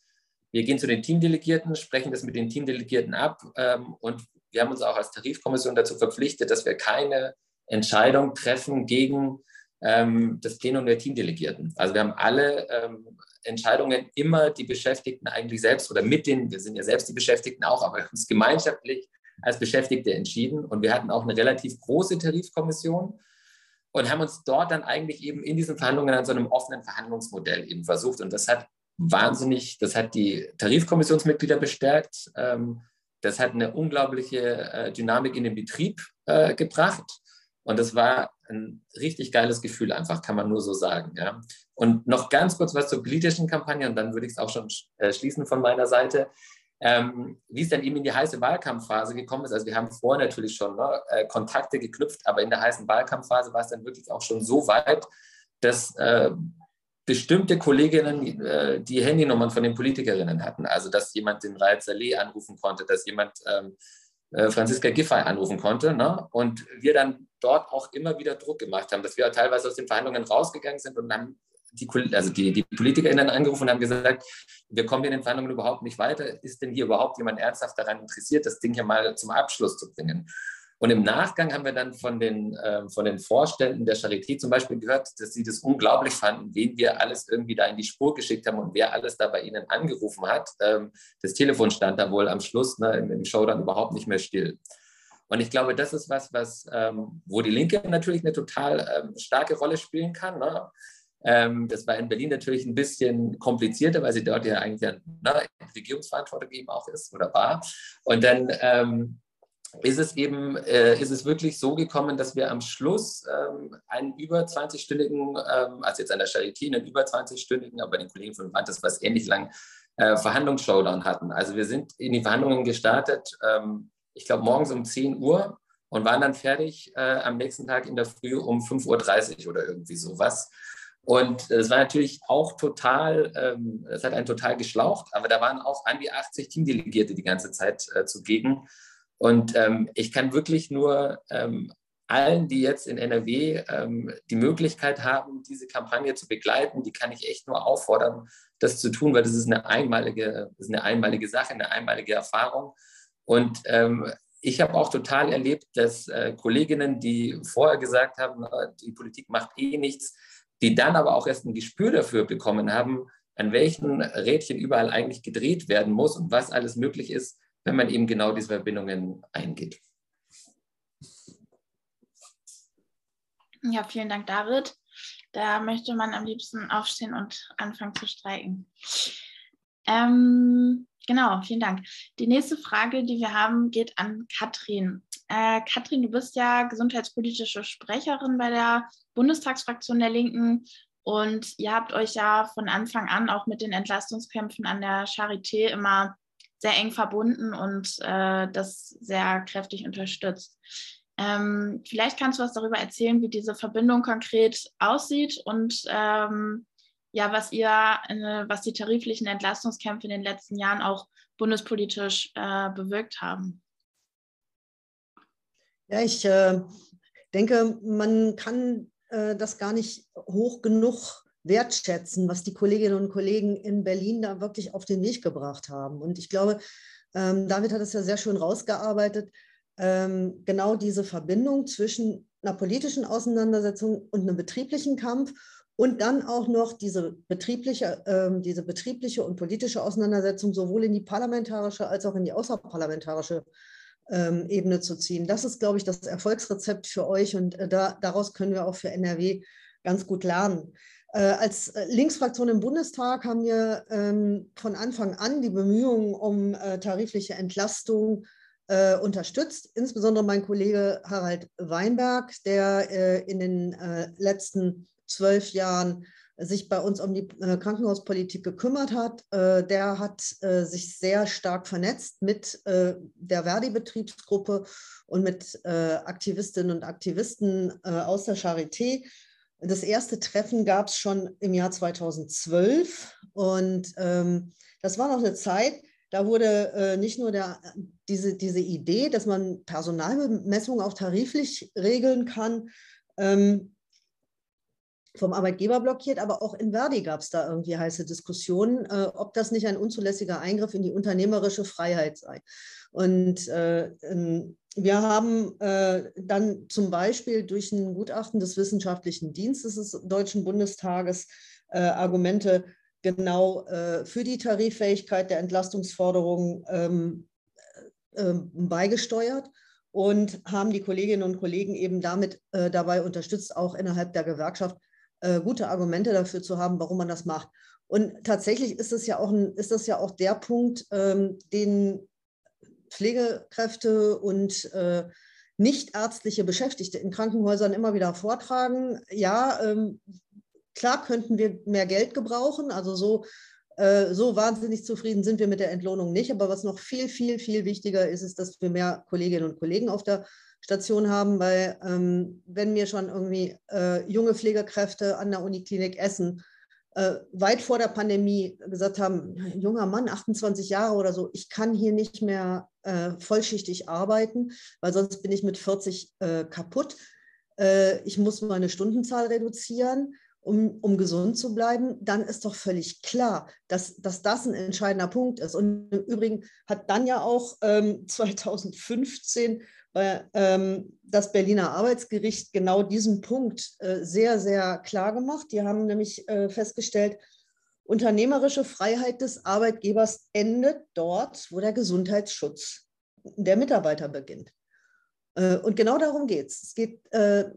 wir gehen zu den Teamdelegierten, sprechen das mit den Teamdelegierten ab ähm, und wir haben uns auch als Tarifkommission dazu verpflichtet, dass wir keine Entscheidung treffen gegen ähm, das Plenum der Teamdelegierten. Also wir haben alle ähm, Entscheidungen immer die Beschäftigten eigentlich selbst oder mit den, wir sind ja selbst die Beschäftigten auch, aber es gemeinschaftlich als Beschäftigte entschieden. Und wir hatten auch eine relativ große Tarifkommission und haben uns dort dann eigentlich eben in diesen Verhandlungen an so einem offenen Verhandlungsmodell eben versucht. Und das hat wahnsinnig, das hat die Tarifkommissionsmitglieder bestärkt. Ähm, das hat eine unglaubliche äh, Dynamik in den Betrieb äh, gebracht. Und das war ein richtig geiles Gefühl, einfach, kann man nur so sagen. Ja. Und noch ganz kurz was zur politischen Kampagne, und dann würde ich es auch schon äh, schließen von meiner Seite. Ähm, wie es dann eben in die heiße Wahlkampfphase gekommen ist, also wir haben vorher natürlich schon ne, äh, Kontakte geknüpft, aber in der heißen Wahlkampfphase war es dann wirklich auch schon so weit, dass äh, bestimmte Kolleginnen äh, die Handynummern von den Politikerinnen hatten. Also dass jemand den Raed Saleh anrufen konnte, dass jemand ähm, äh, Franziska Giffey anrufen konnte. Ne? Und wir dann dort auch immer wieder Druck gemacht haben, dass wir teilweise aus den Verhandlungen rausgegangen sind und dann die, also die, die PolitikerInnen angerufen und haben gesagt, wir kommen in den Verhandlungen überhaupt nicht weiter. Ist denn hier überhaupt jemand ernsthaft daran interessiert, das Ding hier mal zum Abschluss zu bringen? Und im Nachgang haben wir dann von den, äh, von den Vorständen der Charité zum Beispiel gehört, dass sie das unglaublich fanden, wen wir alles irgendwie da in die Spur geschickt haben und wer alles da bei ihnen angerufen hat. Ähm, das Telefon stand da wohl am Schluss ne, im, im Show dann überhaupt nicht mehr still. Und ich glaube, das ist was, was ähm, wo die Linke natürlich eine total ähm, starke Rolle spielen kann. Ne? Ähm, das war in Berlin natürlich ein bisschen komplizierter, weil sie dort ja eigentlich eine ne, Regierungsverantwortung eben auch ist oder war. Und dann ähm, ist es eben, äh, ist es wirklich so gekommen, dass wir am Schluss ähm, einen über 20-stündigen, ähm, also jetzt an der Charité, einen über 20-stündigen, aber den Kollegen von Brandes war es ähnlich lang, äh, Verhandlungsshowdown hatten. Also wir sind in die Verhandlungen gestartet, ähm, ich glaube morgens um 10 Uhr und waren dann fertig äh, am nächsten Tag in der Früh um 5.30 Uhr oder irgendwie sowas. Und es war natürlich auch total, ähm, es hat einen total geschlaucht, aber da waren auch an die 80 Teamdelegierte die ganze Zeit äh, zugegen. Und ähm, ich kann wirklich nur ähm, allen, die jetzt in NRW die Möglichkeit haben, diese Kampagne zu begleiten, die kann ich echt nur auffordern, das zu tun, weil das ist eine einmalige, ist eine einmalige Sache, eine einmalige Erfahrung. Und ich habe auch total erlebt, dass äh, Kolleginnen, die vorher gesagt haben, die Politik macht eh nichts, die dann aber auch erst ein Gespür dafür bekommen haben, an welchen Rädchen überall eigentlich gedreht werden muss und was alles möglich ist, wenn man eben genau diese Verbindungen eingeht. Ja, vielen Dank, David. Da möchte man am liebsten aufstehen und anfangen zu streiken. Ähm, genau, vielen Dank. Die nächste Frage, die wir haben, geht an Katrin. Äh, Katrin, du bist ja gesundheitspolitische Sprecherin bei der Bundestagsfraktion der Linken und ihr habt euch ja von Anfang an auch mit den Entlastungskämpfen an der Charité immer sehr eng verbunden und äh, das sehr kräftig unterstützt. Ähm, vielleicht kannst du was darüber erzählen, wie diese Verbindung konkret aussieht und ähm, ja, was ihr, äh, was die tariflichen Entlastungskämpfe in den letzten Jahren auch bundespolitisch äh, bewirkt haben. Ja, ich äh, denke, man kann äh, das gar nicht hoch genug wertschätzen, was die Kolleginnen und Kollegen in Berlin da wirklich auf den Weg gebracht haben. Und ich glaube, ähm, David hat es ja sehr schön rausgearbeitet, ähm, genau diese Verbindung zwischen einer politischen Auseinandersetzung und einem betrieblichen Kampf und dann auch noch diese betriebliche, ähm, diese betriebliche und politische Auseinandersetzung sowohl in die parlamentarische als auch in die außerparlamentarische ähm, Ebene zu ziehen. Das ist, glaube ich, das Erfolgsrezept für euch und äh, da, daraus können wir auch für NRW ganz gut lernen. Äh, als äh, Linksfraktion im Bundestag haben wir ähm, von Anfang an die Bemühungen um äh, tarifliche Entlastung äh, unterstützt, insbesondere mein Kollege Harald Weinberg, der äh, in den letzten zwölf Jahren sich bei uns um die äh, Krankenhauspolitik gekümmert hat. Äh, der hat äh, sich sehr stark vernetzt mit der Verdi-Betriebsgruppe und mit Aktivistinnen und Aktivisten aus der Charité. Das erste Treffen gab es schon im Jahr 2012 und ähm, das war noch eine Zeit, da wurde nicht nur der, diese, diese Idee, dass man Personalbemessung auch tariflich regeln kann, ähm, vom Arbeitgeber blockiert, aber auch in Verdi gab es da irgendwie heiße Diskussionen, äh, ob das nicht ein unzulässiger Eingriff in die unternehmerische Freiheit sei. Und äh, ähm, wir haben äh, dann zum Beispiel durch ein Gutachten des Wissenschaftlichen Dienstes des Deutschen Bundestages äh, Argumente genau äh, für die Tariffähigkeit der Entlastungsforderungen ähm, äh, beigesteuert und haben die Kolleginnen und Kollegen eben damit dabei unterstützt, auch innerhalb der Gewerkschaft äh, gute Argumente dafür zu haben, warum man das macht. Und tatsächlich ist das ja auch, ein, ist das ja auch der Punkt, ähm, den Pflegekräfte und äh, nichtärztliche Beschäftigte in Krankenhäusern immer wieder vortragen. Ja, ähm, klar könnten wir mehr Geld gebrauchen, also so, äh, so wahnsinnig zufrieden sind wir mit der Entlohnung nicht. Aber was noch viel, viel, viel wichtiger ist, ist, dass wir mehr Kolleginnen und Kollegen auf der Station haben, weil ähm, wenn mir schon irgendwie äh, junge Pflegekräfte an der Uniklinik Essen äh, weit vor der Pandemie gesagt haben, junger Mann, 28 Jahre oder so, ich kann hier nicht mehr äh, vollschichtig arbeiten, weil sonst bin ich mit 40 äh, kaputt. Äh, ich muss meine Stundenzahl reduzieren. Um, um, gesund zu bleiben, dann ist doch völlig klar, dass, dass das ein entscheidender Punkt ist. Und im Übrigen hat dann ja auch ähm, 2015 weil ähm, das Berliner Arbeitsgericht genau diesen Punkt äh, sehr, sehr klar gemacht. Die haben nämlich äh, festgestellt, unternehmerische Freiheit des Arbeitgebers endet dort, wo der Gesundheitsschutz der Mitarbeiter beginnt. Äh, und genau darum geht es. Es geht äh,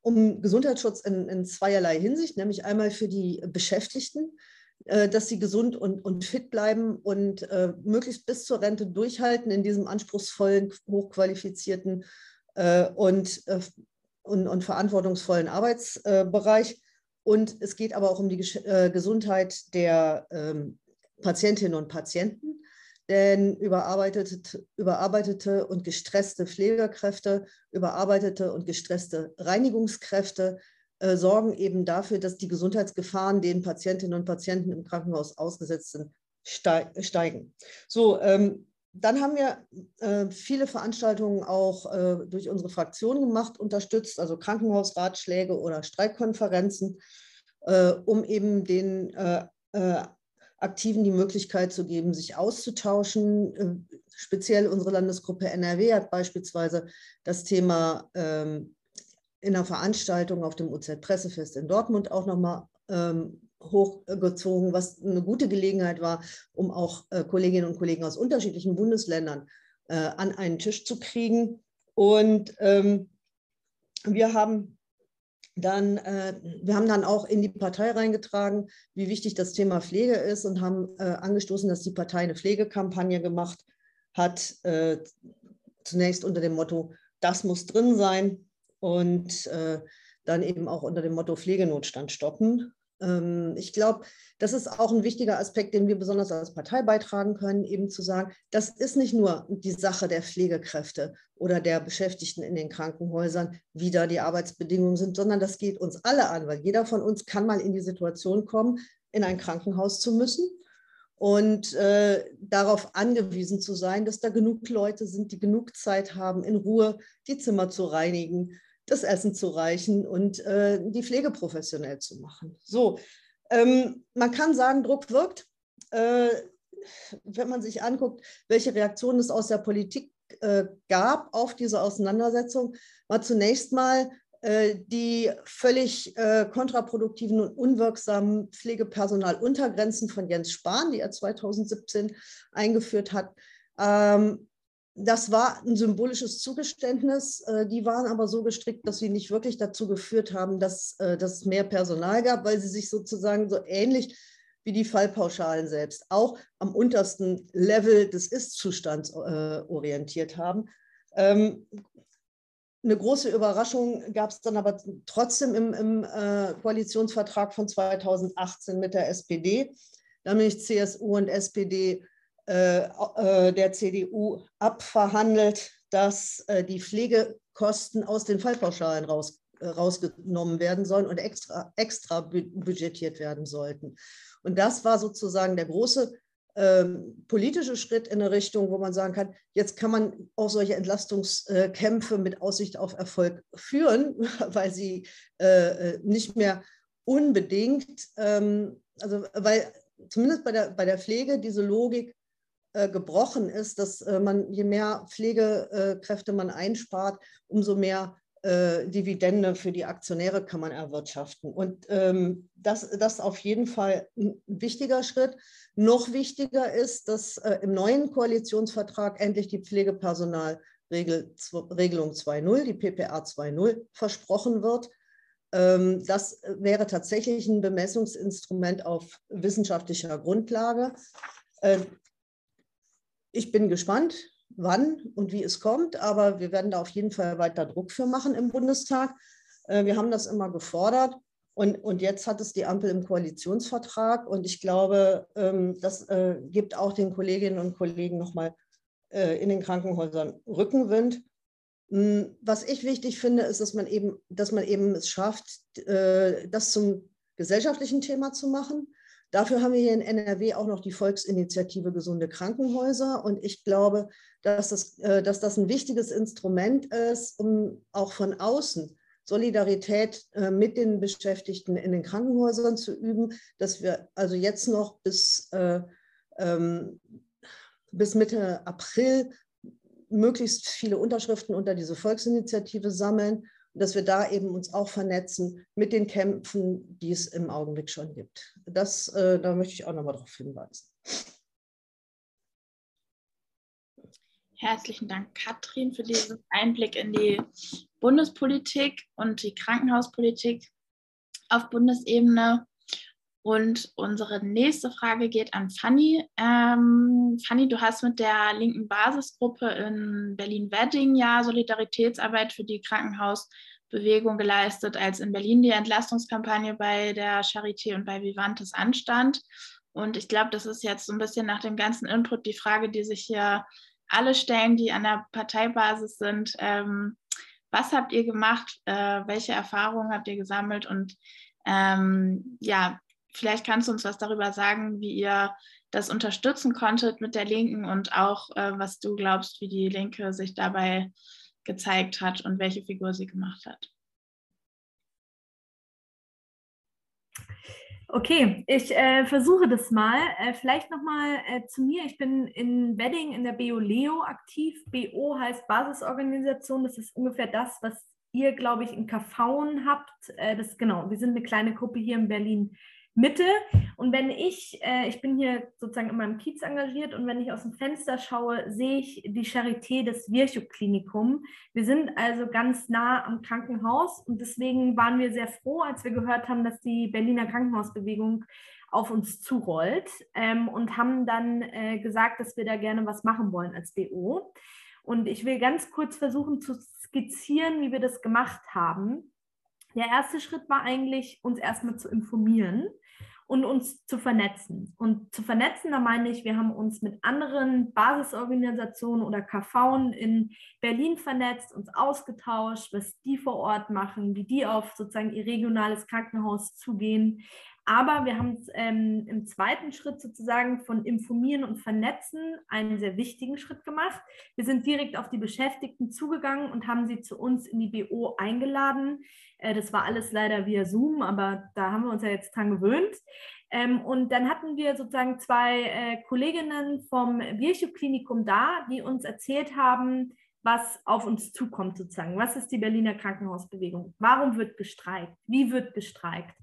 um Gesundheitsschutz in, in zweierlei Hinsicht, nämlich einmal für die Beschäftigten, äh, dass sie gesund und, und fit bleiben und äh, möglichst bis zur Rente durchhalten in diesem anspruchsvollen, hochqualifizierten äh, und, äh, und, und, verantwortungsvollen Arbeitsbereich. Und es geht aber auch um die äh, Gesundheit der ähm, Patientinnen und Patienten. Denn überarbeitete, überarbeitete und gestresste Pflegekräfte, überarbeitete und gestresste Reinigungskräfte, äh, sorgen eben dafür, dass die Gesundheitsgefahren, denen Patientinnen und Patienten im Krankenhaus ausgesetzt sind, steigen. So, ähm, dann haben wir äh, viele Veranstaltungen auch äh, durch unsere Fraktion gemacht, unterstützt, also Krankenhausratschläge oder Streikkonferenzen, äh, um eben den äh, äh, Aktiven die Möglichkeit zu geben, sich auszutauschen. speziell unsere Landesgruppe NRW hat beispielsweise das Thema ähm, in einer Veranstaltung auf dem UZ-Pressefest in Dortmund auch nochmal ähm, hochgezogen, was eine gute Gelegenheit war, um auch äh, Kolleginnen und Kollegen aus unterschiedlichen Bundesländern äh, an einen Tisch zu kriegen. Und ähm, wir haben dann, äh, wir haben dann auch in die Partei reingetragen, wie wichtig das Thema Pflege ist und haben äh, angestoßen, dass die Partei eine Pflegekampagne gemacht hat, äh, zunächst unter dem Motto, das muss drin sein, und äh, dann eben auch unter dem Motto Pflegenotstand stoppen. Ähm, ich glaube, das ist auch ein wichtiger Aspekt, den wir besonders als Partei beitragen können, eben zu sagen, das ist nicht nur die Sache der Pflegekräfte oder der Beschäftigten in den Krankenhäusern, wie da die Arbeitsbedingungen sind, sondern das geht uns alle an, weil jeder von uns kann mal in die Situation kommen, in ein Krankenhaus zu müssen und äh, darauf angewiesen zu sein, dass da genug Leute sind, die genug Zeit haben, in Ruhe die Zimmer zu reinigen, das Essen zu reichen und äh, die Pflege professionell zu machen. So, ähm, man kann sagen, Druck wirkt. Äh, wenn man sich anguckt, welche Reaktionen es aus der Politik äh, gab auf diese Auseinandersetzung, war zunächst mal äh, die völlig äh, kontraproduktiven und unwirksamen Pflegepersonaluntergrenzen von Jens Spahn, die er 2017 eingeführt hat. Ähm, das war ein symbolisches Zugeständnis. Äh, die waren aber so gestrickt, dass sie nicht wirklich dazu geführt haben, dass, dass es mehr Personal gab, weil sie sich sozusagen so ähnlich wie die Fallpauschalen selbst auch am untersten Level des Ist-Zustands äh, orientiert haben. Ähm, eine große Überraschung gab es dann aber trotzdem im, im äh, Koalitionsvertrag von 2018 mit der SPD, nämlich CSU und SPD äh, äh, der CDU abverhandelt, dass äh, die Pflegekosten aus den Fallpauschalen raus, äh, rausgenommen werden sollen und extra, extra budgetiert werden sollten. Und das war sozusagen der große ähm, politische Schritt in eine Richtung, wo man sagen kann, jetzt kann man auch solche Entlastungskämpfe mit Aussicht auf Erfolg führen, weil sie äh, äh, nicht mehr unbedingt, ähm, also weil zumindest bei der, bei der Pflege diese Logik äh, gebrochen ist, dass äh, man, je mehr Pflegekräfte man einspart, umso mehr äh, Dividende für die Aktionäre kann man erwirtschaften. Und ähm, das, das ist auf jeden Fall ein wichtiger Schritt. Noch wichtiger ist, dass äh, im neuen Koalitionsvertrag endlich die Pflegepersonalregelung 2.0, die PPA 2.0, versprochen wird. Ähm, das wäre tatsächlich ein Bemessungsinstrument auf wissenschaftlicher Grundlage. Äh, ich bin gespannt, wann und wie es kommt, aber wir werden da auf jeden Fall weiter Druck für machen im Bundestag. Äh, wir haben das immer gefordert und, und jetzt hat es die Ampel im Koalitionsvertrag und ich glaube, ähm, das äh, gibt auch den Kolleginnen und Kollegen nochmal äh, in den Krankenhäusern Rückenwind. Hm, was ich wichtig finde, ist, dass man eben, dass man eben es schafft, das zum gesellschaftlichen Thema zu machen Dafür haben wir hier in NRW auch noch die Volksinitiative Gesunde Krankenhäuser. Und ich glaube, dass das, äh, dass das ein wichtiges Instrument ist, um auch von außen Solidarität äh, mit den Beschäftigten in den Krankenhäusern zu üben, dass wir also jetzt noch bis, äh, ähm, bis Mitte April möglichst viele Unterschriften unter diese Volksinitiative sammeln dass wir da eben uns auch vernetzen mit den Kämpfen, die es im Augenblick schon gibt. Das, äh, da möchte ich auch nochmal darauf hinweisen. Herzlichen Dank, Katrin, für diesen Einblick in die Bundespolitik und die Krankenhauspolitik auf Bundesebene. Und unsere nächste Frage geht an Fanny. Ähm, Fanny, du hast mit der linken Basisgruppe in Berlin-Wedding ja Solidaritätsarbeit für die Krankenhausbewegung geleistet, als in Berlin die Entlastungskampagne bei der Charité und bei Vivantes anstand. Und ich glaube, das ist jetzt so ein bisschen nach dem ganzen Input die Frage, die sich hier alle stellen, die an der Parteibasis sind. Ähm, was habt ihr gemacht? Äh, welche Erfahrungen habt ihr gesammelt? Und ähm, ja, vielleicht kannst du uns was darüber sagen, wie ihr das unterstützen konntet mit der Linken und auch, äh, was du glaubst, wie die Linke sich dabei gezeigt hat und welche Figur sie gemacht hat. Okay, ich äh, versuche das mal. Äh, vielleicht nochmal äh, zu mir. Ich bin in Wedding in der BO-Leo aktiv. BO heißt Basisorganisation. Das ist ungefähr das, was ihr, glaube ich, in KV habt. Äh, das genau. Wir sind eine kleine Gruppe hier in Berlin Mitte. Und wenn ich, äh, ich bin hier sozusagen in meinem Kiez engagiert und wenn ich aus dem Fenster schaue, sehe ich die Charité des Virchow-Klinikum. Wir sind also ganz nah am Krankenhaus und deswegen waren wir sehr froh, als wir gehört haben, dass die Berliner Krankenhausbewegung auf uns zurollt ähm, und haben dann äh, gesagt, dass wir da gerne was machen wollen als BO. Und ich will ganz kurz versuchen zu skizzieren, wie wir das gemacht haben. Der erste Schritt war eigentlich, uns erstmal zu informieren und uns zu vernetzen. Und zu vernetzen, da meine ich, wir haben uns mit anderen Basisorganisationen oder KV in Berlin vernetzt, uns ausgetauscht, was die vor Ort machen, wie die auf sozusagen ihr regionales Krankenhaus zugehen, Aber wir haben ähm, im zweiten Schritt sozusagen von Informieren und Vernetzen einen sehr wichtigen Schritt gemacht. Wir sind direkt auf die Beschäftigten zugegangen und haben sie zu uns in die BO eingeladen. Äh, das war alles leider via Zoom, aber da haben wir uns ja jetzt dran gewöhnt. Ähm, und dann hatten wir sozusagen zwei äh, Kolleginnen vom Virchow-Klinikum da, die uns erzählt haben, was auf uns zukommt sozusagen. Was ist die Berliner Krankenhausbewegung? Warum wird gestreikt? Wie wird gestreikt?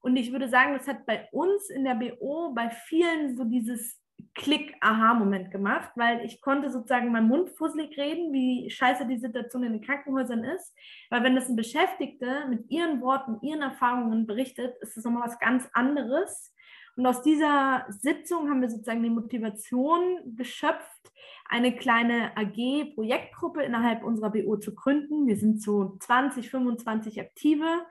Und ich würde sagen, das hat bei uns in der BO bei vielen so dieses Klick-Aha-Moment gemacht, weil ich konnte sozusagen meinen Mund fusselig reden, wie scheiße die Situation in den Krankenhäusern ist. Weil wenn das ein Beschäftigte mit ihren Worten, ihren Erfahrungen berichtet, ist das nochmal was ganz anderes. Und aus dieser Sitzung haben wir sozusagen die Motivation geschöpft, eine kleine AG-Projektgruppe innerhalb unserer BO zu gründen. Wir sind so 20, 25 Aktive.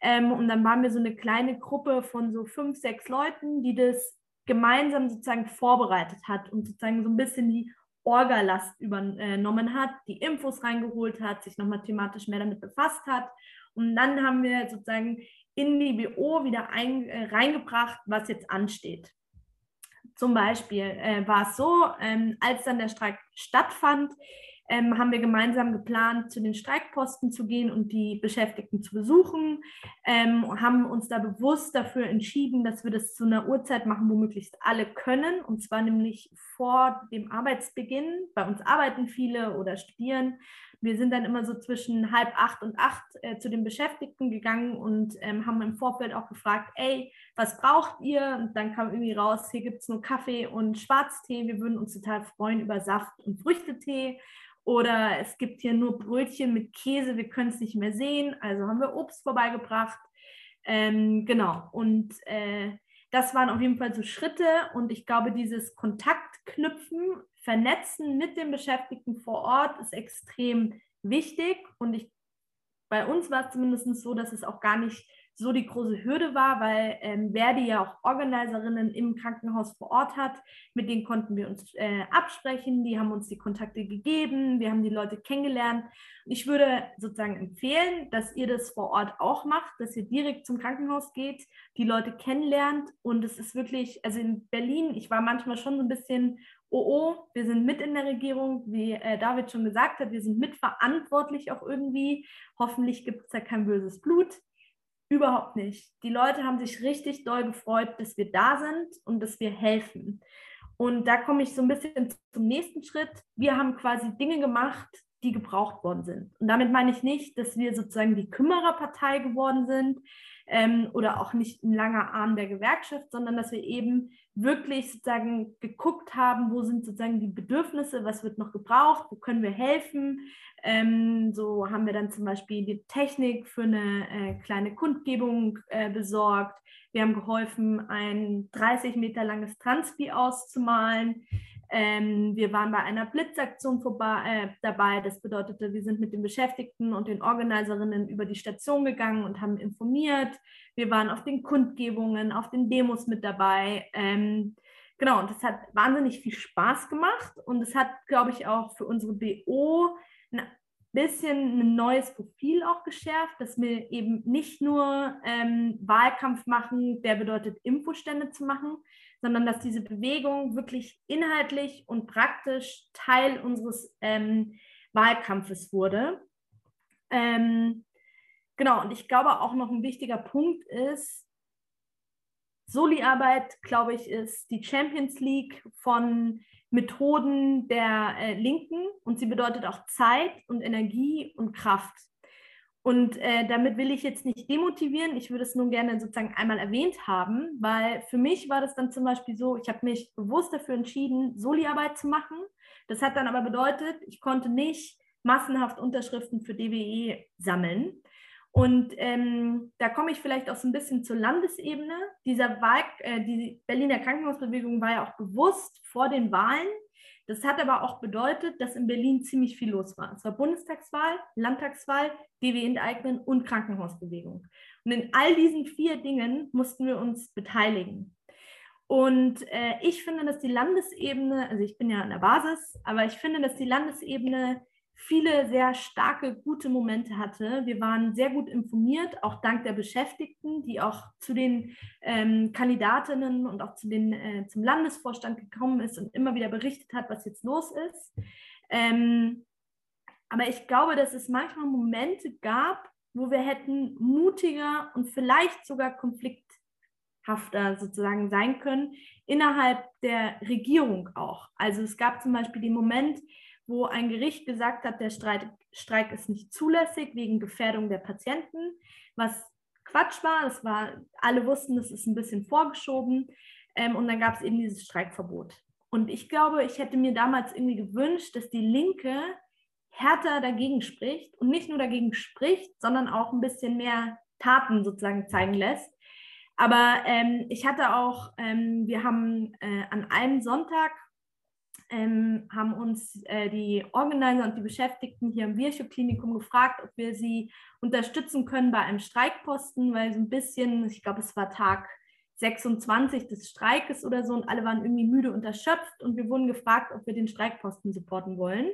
Ähm, und dann waren wir so eine kleine Gruppe von so fünf, sechs Leuten, die das gemeinsam sozusagen vorbereitet hat und sozusagen so ein bisschen die Orgalast übernommen hat, die Infos reingeholt hat, sich nochmal thematisch mehr damit befasst hat. Und dann haben wir sozusagen in die BO wieder ein, äh, reingebracht, was jetzt ansteht. Zum Beispiel äh, war es so, ähm, als dann der Streik stattfand, ähm, haben wir gemeinsam geplant, zu den Streikposten zu gehen und die Beschäftigten zu besuchen, ähm, haben uns da bewusst dafür entschieden, dass wir das zu einer Uhrzeit machen, wo möglichst alle können, und zwar nämlich vor dem Arbeitsbeginn. Bei uns arbeiten viele oder studieren. Wir sind dann immer so zwischen halb acht und acht äh, zu den Beschäftigten gegangen und ähm, haben im Vorfeld auch gefragt, ey, was braucht ihr? Und dann kam irgendwie raus, hier gibt es nur Kaffee und Schwarztee. Wir würden uns total freuen über Saft und Früchtetee. Oder es gibt hier nur Brötchen mit Käse, wir können es nicht mehr sehen. Also haben wir Obst vorbeigebracht. Ähm, genau. Und äh, das waren auf jeden Fall so Schritte. Und ich glaube, dieses Kontaktknüpfen, Vernetzen mit den Beschäftigten vor Ort ist extrem wichtig. Und ich, bei uns war es zumindest so, dass es auch gar nicht so die große Hürde war, weil ähm, Verdi ja auch Organiserinnen im Krankenhaus vor Ort hat. Mit denen konnten wir uns äh, absprechen, die haben uns die Kontakte gegeben, wir haben die Leute kennengelernt. Ich würde sozusagen empfehlen, dass ihr das vor Ort auch macht, dass ihr direkt zum Krankenhaus geht, die Leute kennenlernt. Und es ist wirklich, also in Berlin, ich war manchmal schon so ein bisschen oh oh, wir sind mit in der Regierung, wie äh, David schon gesagt hat, wir sind mitverantwortlich auch irgendwie. Hoffentlich gibt es da kein böses Blut. Überhaupt nicht. Die Leute haben sich richtig doll gefreut, dass wir da sind und dass wir helfen. Und da komme ich so ein bisschen zum nächsten Schritt. Wir haben quasi Dinge gemacht, die gebraucht worden sind. Und damit meine ich nicht, dass wir sozusagen die Kümmererpartei geworden sind ähm, oder auch nicht ein langer Arm der Gewerkschaft, sondern dass wir eben wirklich sozusagen geguckt haben, wo sind sozusagen die Bedürfnisse, was wird noch gebraucht, wo können wir helfen. Ähm, so haben wir dann zum Beispiel die Technik für eine äh, kleine Kundgebung äh, besorgt. Wir haben geholfen, ein 30 Meter langes Transpi auszumalen. Ähm, wir waren bei einer Blitzaktion vorbei, äh, dabei. Das bedeutete, wir sind mit den Beschäftigten und den Organiserinnen über die Station gegangen und haben informiert. Wir waren auf den Kundgebungen, auf den Demos mit dabei. Ähm, genau, und das hat wahnsinnig viel Spaß gemacht. Und es hat, glaube ich, auch für unsere BO ein bisschen ein neues Profil auch geschärft, dass wir eben nicht nur ähm, Wahlkampf machen, der bedeutet, Infostände zu machen, sondern dass diese Bewegung wirklich inhaltlich und praktisch Teil unseres ähm, Wahlkampfes wurde. Ähm, genau, und ich glaube auch noch ein wichtiger Punkt ist, Soli-Arbeit, glaube ich, ist die Champions League von Methoden der äh, Linken und sie bedeutet auch Zeit und Energie und Kraft. Und äh, damit will ich jetzt nicht demotivieren, ich würde es nun gerne sozusagen einmal erwähnt haben, weil für mich war das dann zum Beispiel so, ich habe mich bewusst dafür entschieden, Soli-Arbeit zu machen. Das hat dann aber bedeutet, ich konnte nicht massenhaft Unterschriften für DWE sammeln. Und ähm, da komme ich vielleicht auch so ein bisschen zur Landesebene. Dieser Wahl, äh, die Berliner Krankenhausbewegung war ja auch bewusst vor den Wahlen das hat aber auch bedeutet, dass in Berlin ziemlich viel los war. Es war Bundestagswahl, Landtagswahl, DW enteignen und Krankenhausbewegung. Und in all diesen vier Dingen mussten wir uns beteiligen. Und äh, ich finde, dass die Landesebene, also ich bin ja an der Basis, aber ich finde, dass die Landesebene viele sehr starke, gute Momente hatte. Wir waren sehr gut informiert, auch dank der Beschäftigten, die auch zu den ähm, Kandidatinnen und auch zu den, äh, zum Landesvorstand gekommen ist und immer wieder berichtet hat, was jetzt los ist. Ähm, aber ich glaube, dass es manchmal Momente gab, wo wir hätten mutiger und vielleicht sogar konflikthafter sozusagen sein können, innerhalb der Regierung auch. Also es gab zum Beispiel den Moment, wo ein Gericht gesagt hat, der Streik, Streik ist nicht zulässig wegen Gefährdung der Patienten, was Quatsch war. Das war, alle wussten, das ist ein bisschen vorgeschoben. Ähm, und dann gab es eben dieses Streikverbot. Und ich glaube, ich hätte mir damals irgendwie gewünscht, dass die Linke härter dagegen spricht und nicht nur dagegen spricht, sondern auch ein bisschen mehr Taten sozusagen zeigen lässt. Aber ähm, ich hatte auch, ähm, wir haben äh, an einem Sonntag ähm, haben uns äh, die Organizer und die Beschäftigten hier im Virchow-Klinikum gefragt, ob wir sie unterstützen können bei einem Streikposten, weil so ein bisschen, ich glaube, es war Tag 26 des Streikes oder so und alle waren irgendwie müde und erschöpft und wir wurden gefragt, ob wir den Streikposten supporten wollen.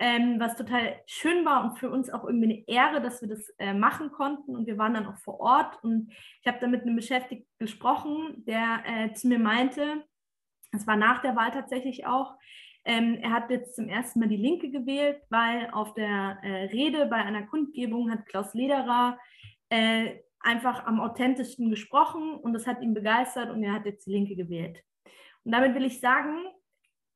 Ähm, was total schön war und für uns auch irgendwie eine Ehre, dass wir das äh, machen konnten. Und wir waren dann auch vor Ort und ich habe da mit einem Beschäftigten gesprochen, der äh, zu mir meinte, es war nach der Wahl tatsächlich auch. Ähm, er hat jetzt zum ersten Mal die Linke gewählt, weil auf der äh, Rede bei einer Kundgebung hat Klaus Lederer äh, einfach am authentischsten gesprochen und das hat ihn begeistert und er hat jetzt die Linke gewählt. Und damit will ich sagen,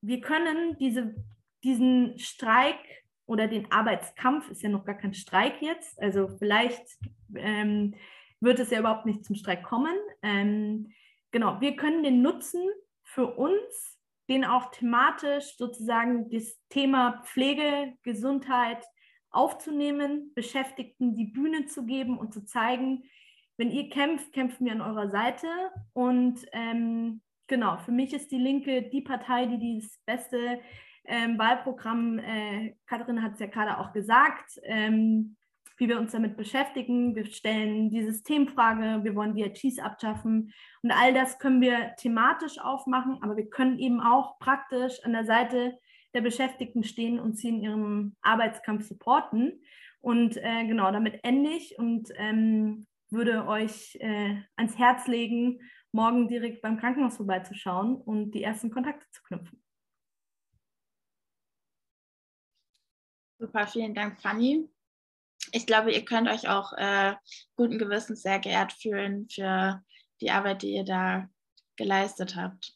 wir können diese, diesen Streik oder den Arbeitskampf, ist ja noch gar kein Streik jetzt, also vielleicht ähm, wird es ja überhaupt nicht zum Streik kommen. Ähm, genau, wir können den nutzen, für uns, den auch thematisch sozusagen das Thema Pflege, Gesundheit aufzunehmen, Beschäftigten die Bühne zu geben und zu zeigen, wenn ihr kämpft, kämpfen wir an eurer Seite. Und ähm, genau, für mich ist die Linke die Partei, die dieses beste ähm, Wahlprogramm, äh, Katrin hat es ja gerade auch gesagt, ähm, wie wir uns damit beschäftigen. Wir stellen die Systemfrage, wir wollen DRGs abschaffen und all das können wir thematisch aufmachen, aber wir können eben auch praktisch an der Seite der Beschäftigten stehen und sie in ihrem Arbeitskampf supporten. Und äh, genau, damit ende ich und ähm, würde euch äh, ans Herz legen, morgen direkt beim Krankenhaus vorbeizuschauen und die ersten Kontakte zu knüpfen. Super, vielen Dank, Fanny ich glaube, ihr könnt euch auch äh, guten Gewissens sehr geehrt fühlen für die Arbeit, die ihr da geleistet habt.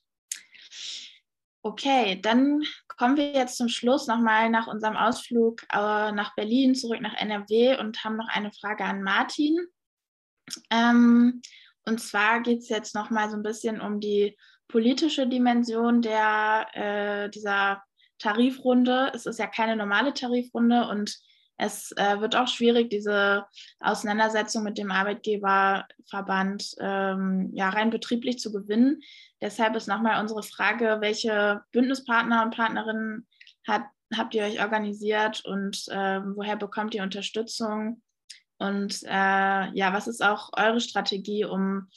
Okay, dann kommen wir jetzt zum Schluss nochmal nach unserem Ausflug äh, nach Berlin zurück nach NRW und haben noch eine Frage an Martin. Ähm, und zwar geht es jetzt nochmal so ein bisschen um die politische Dimension der, äh, dieser Tarifrunde. Es ist ja keine normale Tarifrunde und es äh, wird auch schwierig, diese Auseinandersetzung mit dem Arbeitgeberverband ähm, ja, rein betrieblich zu gewinnen. Deshalb ist nochmal unsere Frage, welche Bündnispartner und Partnerinnen hat, habt ihr euch organisiert und äh, woher bekommt ihr Unterstützung? Und äh, ja, was ist auch eure Strategie, um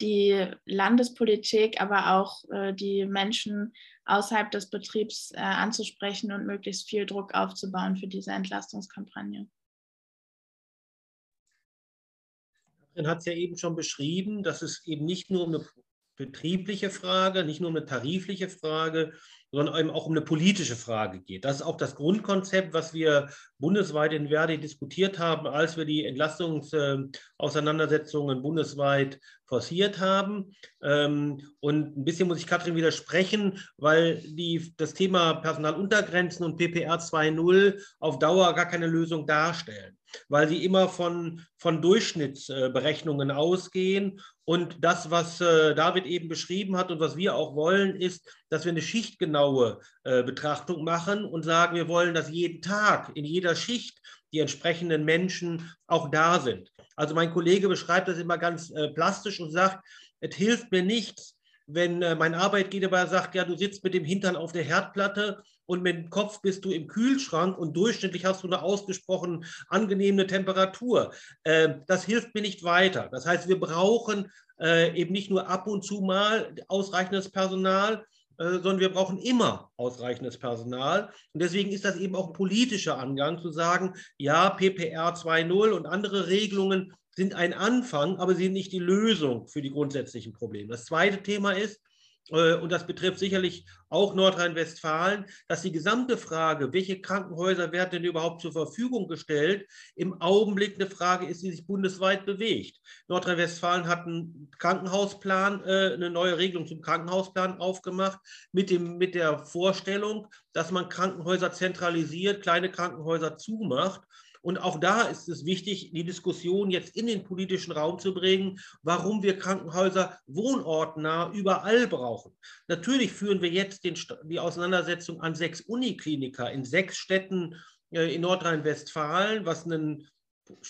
die Landespolitik, aber auch äh, die Menschen außerhalb des Betriebs äh, anzusprechen und möglichst viel Druck aufzubauen für diese Entlastungskampagne. Katrin hat es ja eben schon beschrieben, dass es eben nicht nur um eine betriebliche Frage, nicht nur um eine tarifliche Frage, sondern eben auch um eine politische Frage geht. Das ist auch das Grundkonzept, was wir bundesweit in Verdi diskutiert haben, als wir die Entlastungsauseinandersetzungen bundesweit forciert haben. Ähm, und ein bisschen muss ich Katrin widersprechen, weil die, das Thema Personaluntergrenzen und PPR 2.0 auf Dauer gar keine Lösung darstellen, weil sie immer von, von Durchschnittsberechnungen ausgehen. Und das, was äh, David eben beschrieben hat und was wir auch wollen, ist, dass wir eine schichtgenaue äh, Betrachtung machen und sagen, wir wollen, dass jeden Tag in jeder Schicht die entsprechenden Menschen auch da sind. Also mein Kollege beschreibt das immer ganz äh, plastisch und sagt, es hilft mir nichts, wenn äh, mein Arbeitgeber sagt, ja, du sitzt mit dem Hintern auf der Herdplatte und mit dem Kopf bist du im Kühlschrank und durchschnittlich hast du eine ausgesprochen angenehme Temperatur. Äh, das hilft mir nicht weiter. Das heißt, wir brauchen äh, eben nicht nur ab und zu mal ausreichendes Personal, äh, sondern wir brauchen immer ausreichendes Personal. Und deswegen ist das eben auch ein politischer Angang zu sagen, ja, PPR 2.0 und andere Regelungen sind ein Anfang, aber sie sind nicht die Lösung für die grundsätzlichen Probleme. Das zweite Thema ist, äh, und das betrifft sicherlich auch Nordrhein-Westfalen, dass die gesamte Frage, welche Krankenhäuser werden denn überhaupt zur Verfügung gestellt, im Augenblick eine Frage ist, die sich bundesweit bewegt. Nordrhein-Westfalen hat einen Krankenhausplan, äh, eine neue Regelung zum Krankenhausplan aufgemacht, mit, dem, mit der Vorstellung, dass man Krankenhäuser zentralisiert, kleine Krankenhäuser zumacht und auch da ist es wichtig, die Diskussion jetzt in den politischen Raum zu bringen, warum wir Krankenhäuser wohnortnah überall brauchen. Natürlich führen wir jetzt den, die Auseinandersetzung an sechs Unikliniker in sechs Städten äh, in Nordrhein-Westfalen, was einen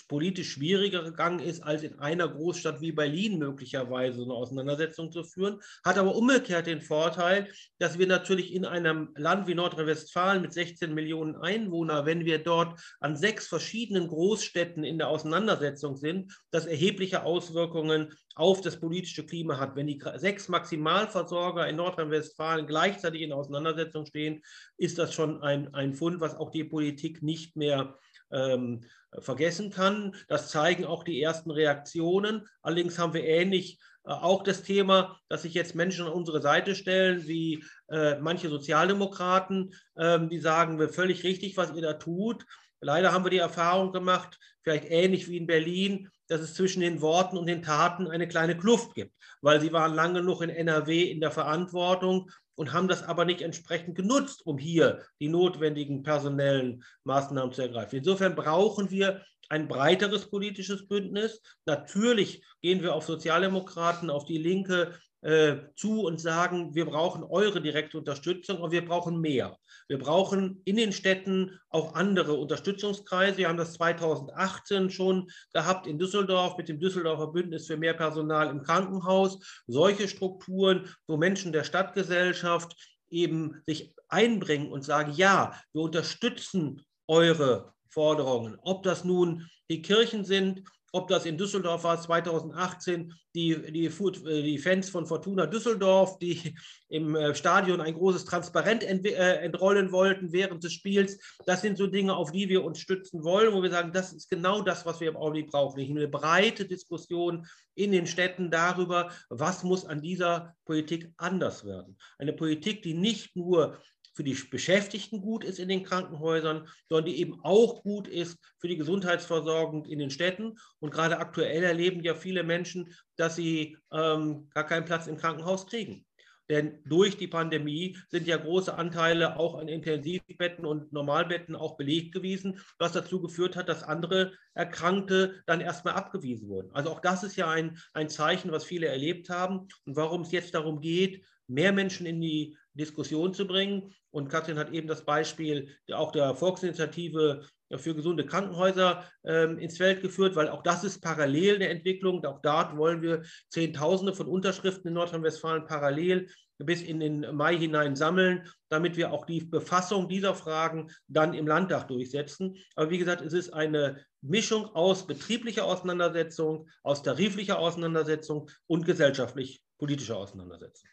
politisch schwieriger gegangen ist, als in einer Großstadt wie Berlin möglicherweise eine Auseinandersetzung zu führen, hat aber umgekehrt den Vorteil, dass wir natürlich in einem Land wie Nordrhein-Westfalen mit 16 Millionen Einwohnern, wenn wir dort an sechs verschiedenen Großstädten in der Auseinandersetzung sind, das erhebliche Auswirkungen auf das politische Klima hat. Wenn die sechs Maximalversorger in Nordrhein-Westfalen gleichzeitig in Auseinandersetzung stehen, ist das schon ein, ein Fund, was auch die Politik nicht mehr ähm, vergessen kann. Das zeigen auch die ersten Reaktionen. Allerdings haben wir ähnlich äh, auch das Thema, dass sich jetzt Menschen an unsere Seite stellen, wie äh, manche Sozialdemokraten, ähm, die sagen, wir völlig richtig, was ihr da tut. Leider haben wir die Erfahrung gemacht, vielleicht ähnlich wie in Berlin, dass es zwischen den Worten und den Taten eine kleine Kluft gibt, weil sie waren lange genug in NRW in der Verantwortung und haben das aber nicht entsprechend genutzt, um hier die notwendigen personellen Maßnahmen zu ergreifen. Insofern brauchen wir ein breiteres politisches Bündnis. Natürlich gehen wir auf Sozialdemokraten, auf die Linke äh, zu und sagen, wir brauchen eure direkte Unterstützung, aber wir brauchen mehr. Wir brauchen in den Städten auch andere Unterstützungskreise. Wir haben das 2018 schon gehabt in Düsseldorf mit dem Düsseldorfer Bündnis für mehr Personal im Krankenhaus. Solche Strukturen, wo Menschen der Stadtgesellschaft eben sich einbringen und sagen, ja, wir unterstützen eure Forderungen. Ob das nun die Kirchen sind, ob das in Düsseldorf war 2018, die, die, äh, die Fans von Fortuna Düsseldorf, die im äh, Stadion ein großes Transparent äh, entrollen wollten während des Spiels. Das sind so Dinge, auf die wir uns stützen wollen, wo wir sagen, das ist genau das, was wir im Augenblick brauchen. Eine breite Diskussion in den Städten darüber, was muss an dieser Politik anders werden. Eine Politik, die nicht nur für die Beschäftigten gut ist in den Krankenhäusern, sondern die eben auch gut ist für die Gesundheitsversorgung in den Städten. Und gerade aktuell erleben ja viele Menschen, dass sie ähm, gar keinen Platz im Krankenhaus kriegen. Denn durch die Pandemie sind ja große Anteile auch an Intensivbetten und Normalbetten auch belegt gewesen, was dazu geführt hat, dass andere Erkrankte dann erstmal abgewiesen wurden. Also auch das ist ja ein, ein Zeichen, was viele erlebt haben und warum es jetzt darum geht, mehr Menschen in die Diskussion zu bringen. Und Katrin hat eben das Beispiel auch der Volksinitiative für gesunde Krankenhäuser ähm, ins Feld geführt, weil auch das ist parallel eine Entwicklung. Auch dort wollen wir Zehntausende von Unterschriften in Nordrhein-Westfalen parallel bis in den Mai hinein sammeln, damit wir auch die Befassung dieser Fragen dann im Landtag durchsetzen. Aber wie gesagt, es ist eine Mischung aus betrieblicher Auseinandersetzung, aus tariflicher Auseinandersetzung und gesellschaftlich-politischer Auseinandersetzung.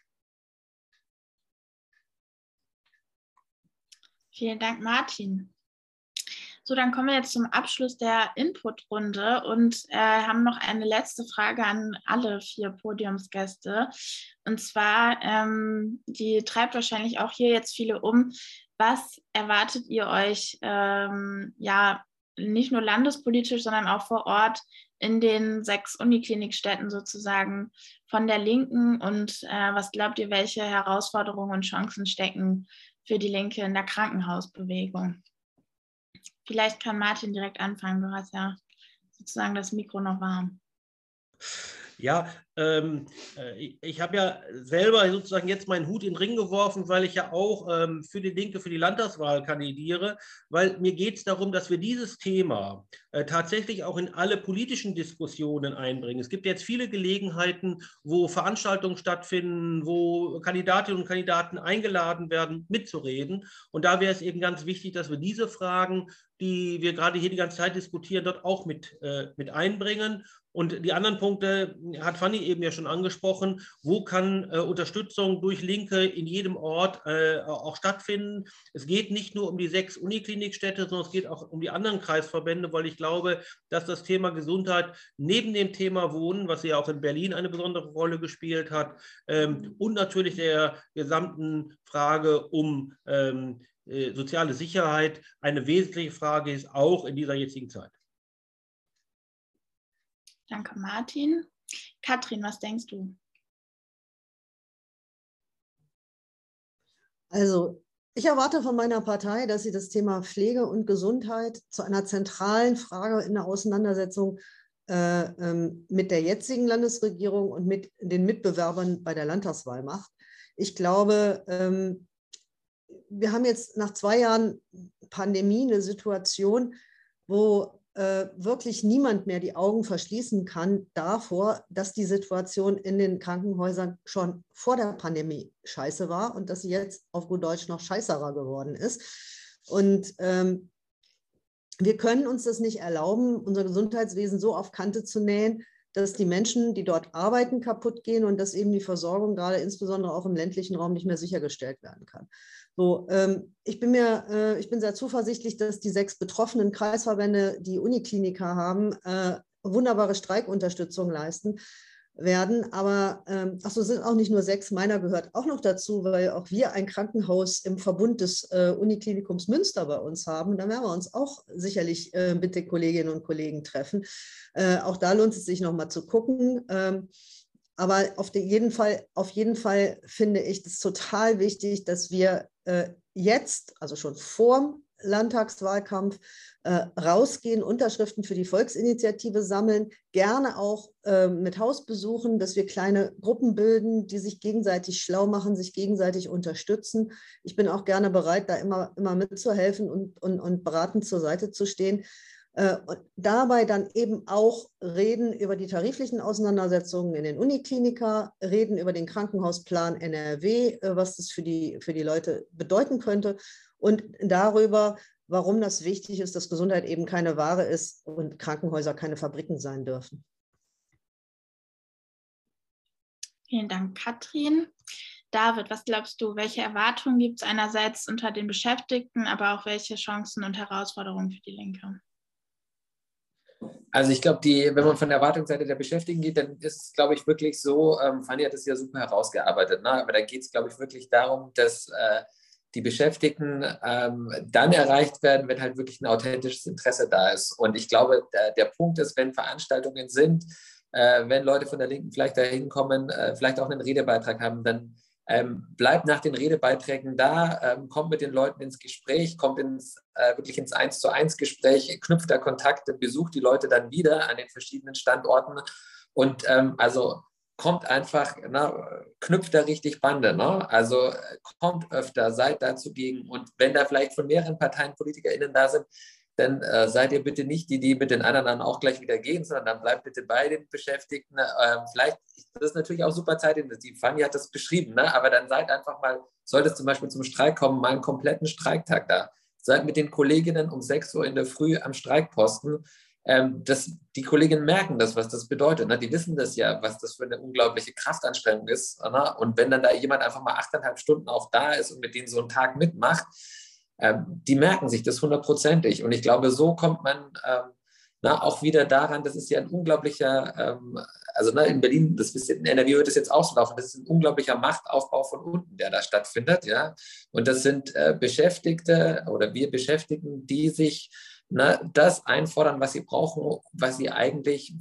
Vielen Dank, Martin. So, dann kommen wir jetzt zum Abschluss der Input-Runde und äh, haben noch eine letzte Frage an alle vier Podiumsgäste. Und zwar, ähm, die treibt wahrscheinlich auch hier jetzt viele um. Was erwartet ihr euch, ähm, ja, nicht nur landespolitisch, sondern auch vor Ort in den sechs Uniklinikstädten sozusagen von der Linken und äh, was glaubt ihr, welche Herausforderungen und Chancen stecken für die Linke in der Krankenhausbewegung. Vielleicht kann Martin direkt anfangen. Du hast ja sozusagen das Mikro noch warm. Ja, ähm, äh, ich habe ja selber sozusagen jetzt meinen Hut in den Ring geworfen, weil ich ja auch ähm, für die Linke, für die Landtagswahl kandidiere, weil mir geht es darum, dass wir dieses Thema äh, tatsächlich auch in alle politischen Diskussionen einbringen. Es gibt jetzt viele Gelegenheiten, wo Veranstaltungen stattfinden, wo Kandidatinnen und Kandidaten eingeladen werden, mitzureden. Und da wäre es eben ganz wichtig, dass wir diese Fragen, die wir gerade hier die ganze Zeit diskutieren, dort auch mit, äh, mit einbringen Und die anderen Punkte hat Fanny eben ja schon angesprochen. Wo kann äh, Unterstützung durch Linke in jedem Ort äh, auch stattfinden? Es geht nicht nur um die sechs Uniklinikstädte, sondern es geht auch um die anderen Kreisverbände, weil ich glaube, dass das Thema Gesundheit neben dem Thema Wohnen, was ja auch in Berlin eine besondere Rolle gespielt hat, ähm, und natürlich der gesamten Frage um ähm, äh, soziale Sicherheit eine wesentliche Frage ist, auch in dieser jetzigen Zeit. Danke, Martin. Katrin, was denkst du? Also, ich erwarte von meiner Partei, dass sie das Thema Pflege und Gesundheit zu einer zentralen Frage in der Auseinandersetzung äh, ähm, mit der jetzigen Landesregierung und mit den Mitbewerbern bei der Landtagswahl macht. Ich glaube, ähm, wir haben jetzt nach zwei Jahren Pandemie eine Situation, wo äh, wirklich niemand mehr die Augen verschließen kann davor, dass die Situation in den Krankenhäusern schon vor der Pandemie scheiße war und dass sie jetzt auf gut Deutsch noch scheißerer geworden ist. Und ähm, wir können uns das nicht erlauben, unser Gesundheitswesen so auf Kante zu nähen, dass die Menschen, die dort arbeiten, kaputt gehen und dass eben die Versorgung gerade insbesondere auch im ländlichen Raum nicht mehr sichergestellt werden kann. So, ähm, ich, bin mir, äh, ich bin sehr zuversichtlich, dass die sechs betroffenen Kreisverbände, die Unikliniker haben, äh, wunderbare Streikunterstützung leisten werden. Aber ähm, achso, es sind auch nicht nur sechs, meiner gehört auch noch dazu, weil auch wir ein Krankenhaus im Verbund des äh, Uniklinikums Münster bei uns haben. Da werden wir uns auch sicherlich äh, mit den Kolleginnen und Kollegen treffen. Äh, auch da lohnt es sich nochmal zu gucken. Ähm, aber auf jeden Fall, auf jeden Fall finde ich es total wichtig, dass wir äh, jetzt, also schon vor Landtagswahlkampf, äh, rausgehen, Unterschriften für die Volksinitiative sammeln, gerne auch äh, mit Hausbesuchen, dass wir kleine Gruppen bilden, die sich gegenseitig schlau machen, sich gegenseitig unterstützen. Ich bin auch gerne bereit, da immer, immer mitzuhelfen und, und, und beratend zur Seite zu stehen. Äh, und dabei dann eben auch reden über die tariflichen Auseinandersetzungen in den Unikliniker, reden über den Krankenhausplan NRW, äh, was das für die, für die Leute bedeuten könnte und darüber, warum das wichtig ist, dass Gesundheit eben keine Ware ist und Krankenhäuser keine Fabriken sein dürfen. Vielen Dank, Katrin. David, was glaubst du, welche Erwartungen gibt es einerseits unter den Beschäftigten, aber auch welche Chancen und Herausforderungen für die Linke? Also ich glaube, wenn man von der Erwartungsseite der Beschäftigten geht, dann ist es, glaube ich, wirklich so, ähm, Fanny hat es ja super herausgearbeitet, ne? aber da geht es, glaube ich, wirklich darum, dass äh, die Beschäftigten ähm, dann erreicht werden, wenn halt wirklich ein authentisches Interesse da ist. Und ich glaube, der, der Punkt ist, wenn Veranstaltungen sind, äh, wenn Leute von der Linken vielleicht da hinkommen, äh, vielleicht auch einen Redebeitrag haben, dann ähm, bleibt nach den Redebeiträgen da, ähm, kommt mit den Leuten ins Gespräch, kommt ins, äh, wirklich ins Eins zu eins Gespräch, knüpft da Kontakte, besucht die Leute dann wieder an den verschiedenen Standorten und ähm, also kommt einfach, na, knüpft da richtig Bande. Ne? Also kommt öfter, seid da zugegen und wenn da vielleicht von mehreren Parteien PolitikerInnen da sind, dann äh, seid ihr bitte nicht die, die mit den anderen dann auch gleich wieder gehen, sondern dann bleibt bitte bei den Beschäftigten. Ähm, vielleicht, das ist natürlich auch super zeitintensiv. Fanny hat das beschrieben, ne? aber dann seid einfach mal, sollte es zum Beispiel zum Streik kommen, mal einen kompletten Streiktag da. Seid mit den Kolleginnen um 6 Uhr in der Früh am Streikposten. Ähm, das, die Kolleginnen merken das, was das bedeutet. Ne? Die wissen das ja, was das für eine unglaubliche Kraftanstrengung ist. Ne? Und wenn dann da jemand einfach mal achteinhalb Stunden auch da ist und mit denen so einen Tag mitmacht, die merken sich das hundertprozentig. Und ich glaube, so kommt man ähm, na, auch wieder daran, das ist ja ein unglaublicher, ähm, also na, in Berlin, das ist, in NRW wird es jetzt auch so laufen, das ist ein unglaublicher Machtaufbau von unten, der da stattfindet. Ja? Und das sind äh, Beschäftigte oder wir Beschäftigten, die sich na, das einfordern, was sie brauchen, was sie eigentlich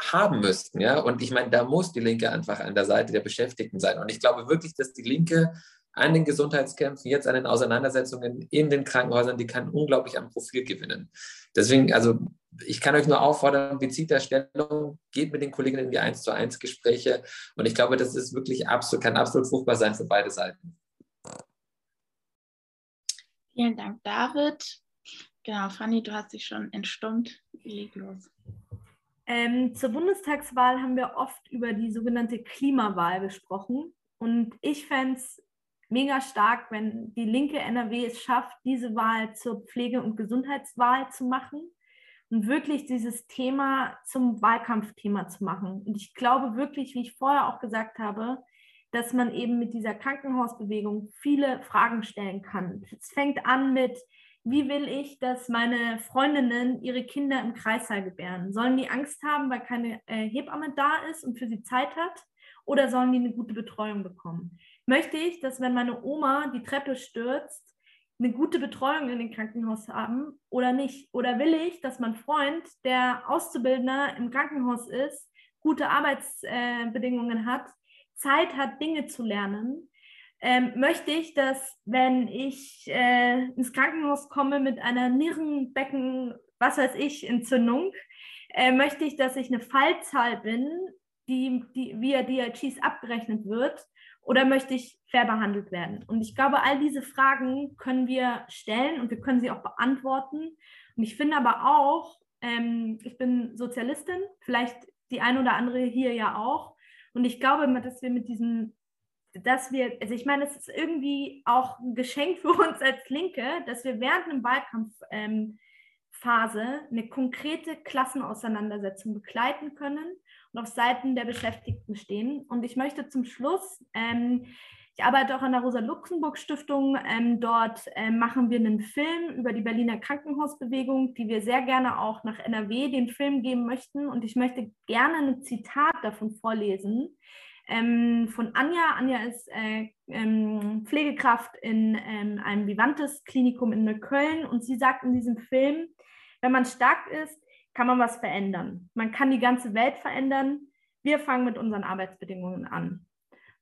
haben müssten. Ja? Und ich meine, da muss die Linke einfach an der Seite der Beschäftigten sein. Und ich glaube wirklich, dass die Linke an den Gesundheitskämpfen, jetzt an den Auseinandersetzungen in den Krankenhäusern, die kann unglaublich am Profil gewinnen. Deswegen, also ich kann euch nur auffordern, bezieht da Stellung, geht mit den Kolleginnen in die 1 zu 1 Gespräche und ich glaube, das ist wirklich absolut, kann absolut fruchtbar sein für beide Seiten. Vielen Dank, David. Genau, Fanny, du hast dich schon entstummt. Leg los. Ähm, zur Bundestagswahl haben wir oft über die sogenannte Klimawahl gesprochen. Und ich fände es mega stark, wenn die linke NRW es schafft, diese Wahl zur Pflege- und Gesundheitswahl zu machen und wirklich dieses Thema zum Wahlkampfthema zu machen. Und ich glaube wirklich, wie ich vorher auch gesagt habe, dass man eben mit dieser Krankenhausbewegung viele Fragen stellen kann. Es fängt an mit, wie will ich, dass meine Freundinnen ihre Kinder im Kreissaal gebären? Sollen die Angst haben, weil keine äh, Hebamme da ist und für sie Zeit hat? Oder sollen die eine gute Betreuung bekommen? Möchte ich, dass wenn meine Oma die Treppe stürzt, eine gute Betreuung in den Krankenhaus haben oder nicht? Oder will ich, dass mein Freund, der Auszubildender im Krankenhaus ist, gute Arbeitsbedingungen hat, Zeit hat, Dinge zu lernen? Ähm, möchte ich, dass wenn ich äh, ins Krankenhaus komme mit einer Nierenbecken, was weiß ich, Entzündung, äh, möchte ich, dass ich eine Fallzahl bin, die, die via DRGs abgerechnet wird oder möchte ich fair behandelt werden? Und ich glaube, all diese Fragen können wir stellen und wir können sie auch beantworten. Und ich finde aber auch, ähm, ich bin Sozialistin, vielleicht die ein oder andere hier ja auch. Und ich glaube, dass wir mit diesem, dass wir, also ich meine, es ist irgendwie auch ein Geschenk für uns als Linke, dass wir während einem Wahlkampf ähm, eine konkrete Klassenauseinandersetzung begleiten können und auf Seiten der Beschäftigten stehen. Und ich möchte zum Schluss, ähm, ich arbeite auch an der Rosa-Luxemburg-Stiftung. Ähm, dort ähm, machen wir einen Film über die Berliner Krankenhausbewegung, die wir sehr gerne auch nach NRW den Film geben möchten. Und ich möchte gerne ein Zitat davon vorlesen. Ähm, von Anja. Anja ist äh, ähm, Pflegekraft in ähm, einem Vivantes Klinikum in Neukölln und sie sagt in diesem Film, wenn man stark ist, kann man was verändern. Man kann die ganze Welt verändern. Wir fangen mit unseren Arbeitsbedingungen an.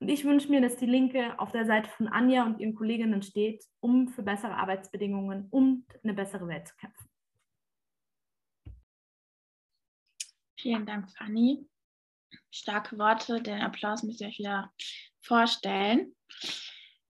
Und ich wünsche mir, dass die Linke auf der Seite von Anja und ihren Kolleginnen steht, um für bessere Arbeitsbedingungen und eine bessere Welt zu kämpfen. Vielen Dank, Fanny. Starke Worte. Den Applaus müsst ihr euch wieder vorstellen.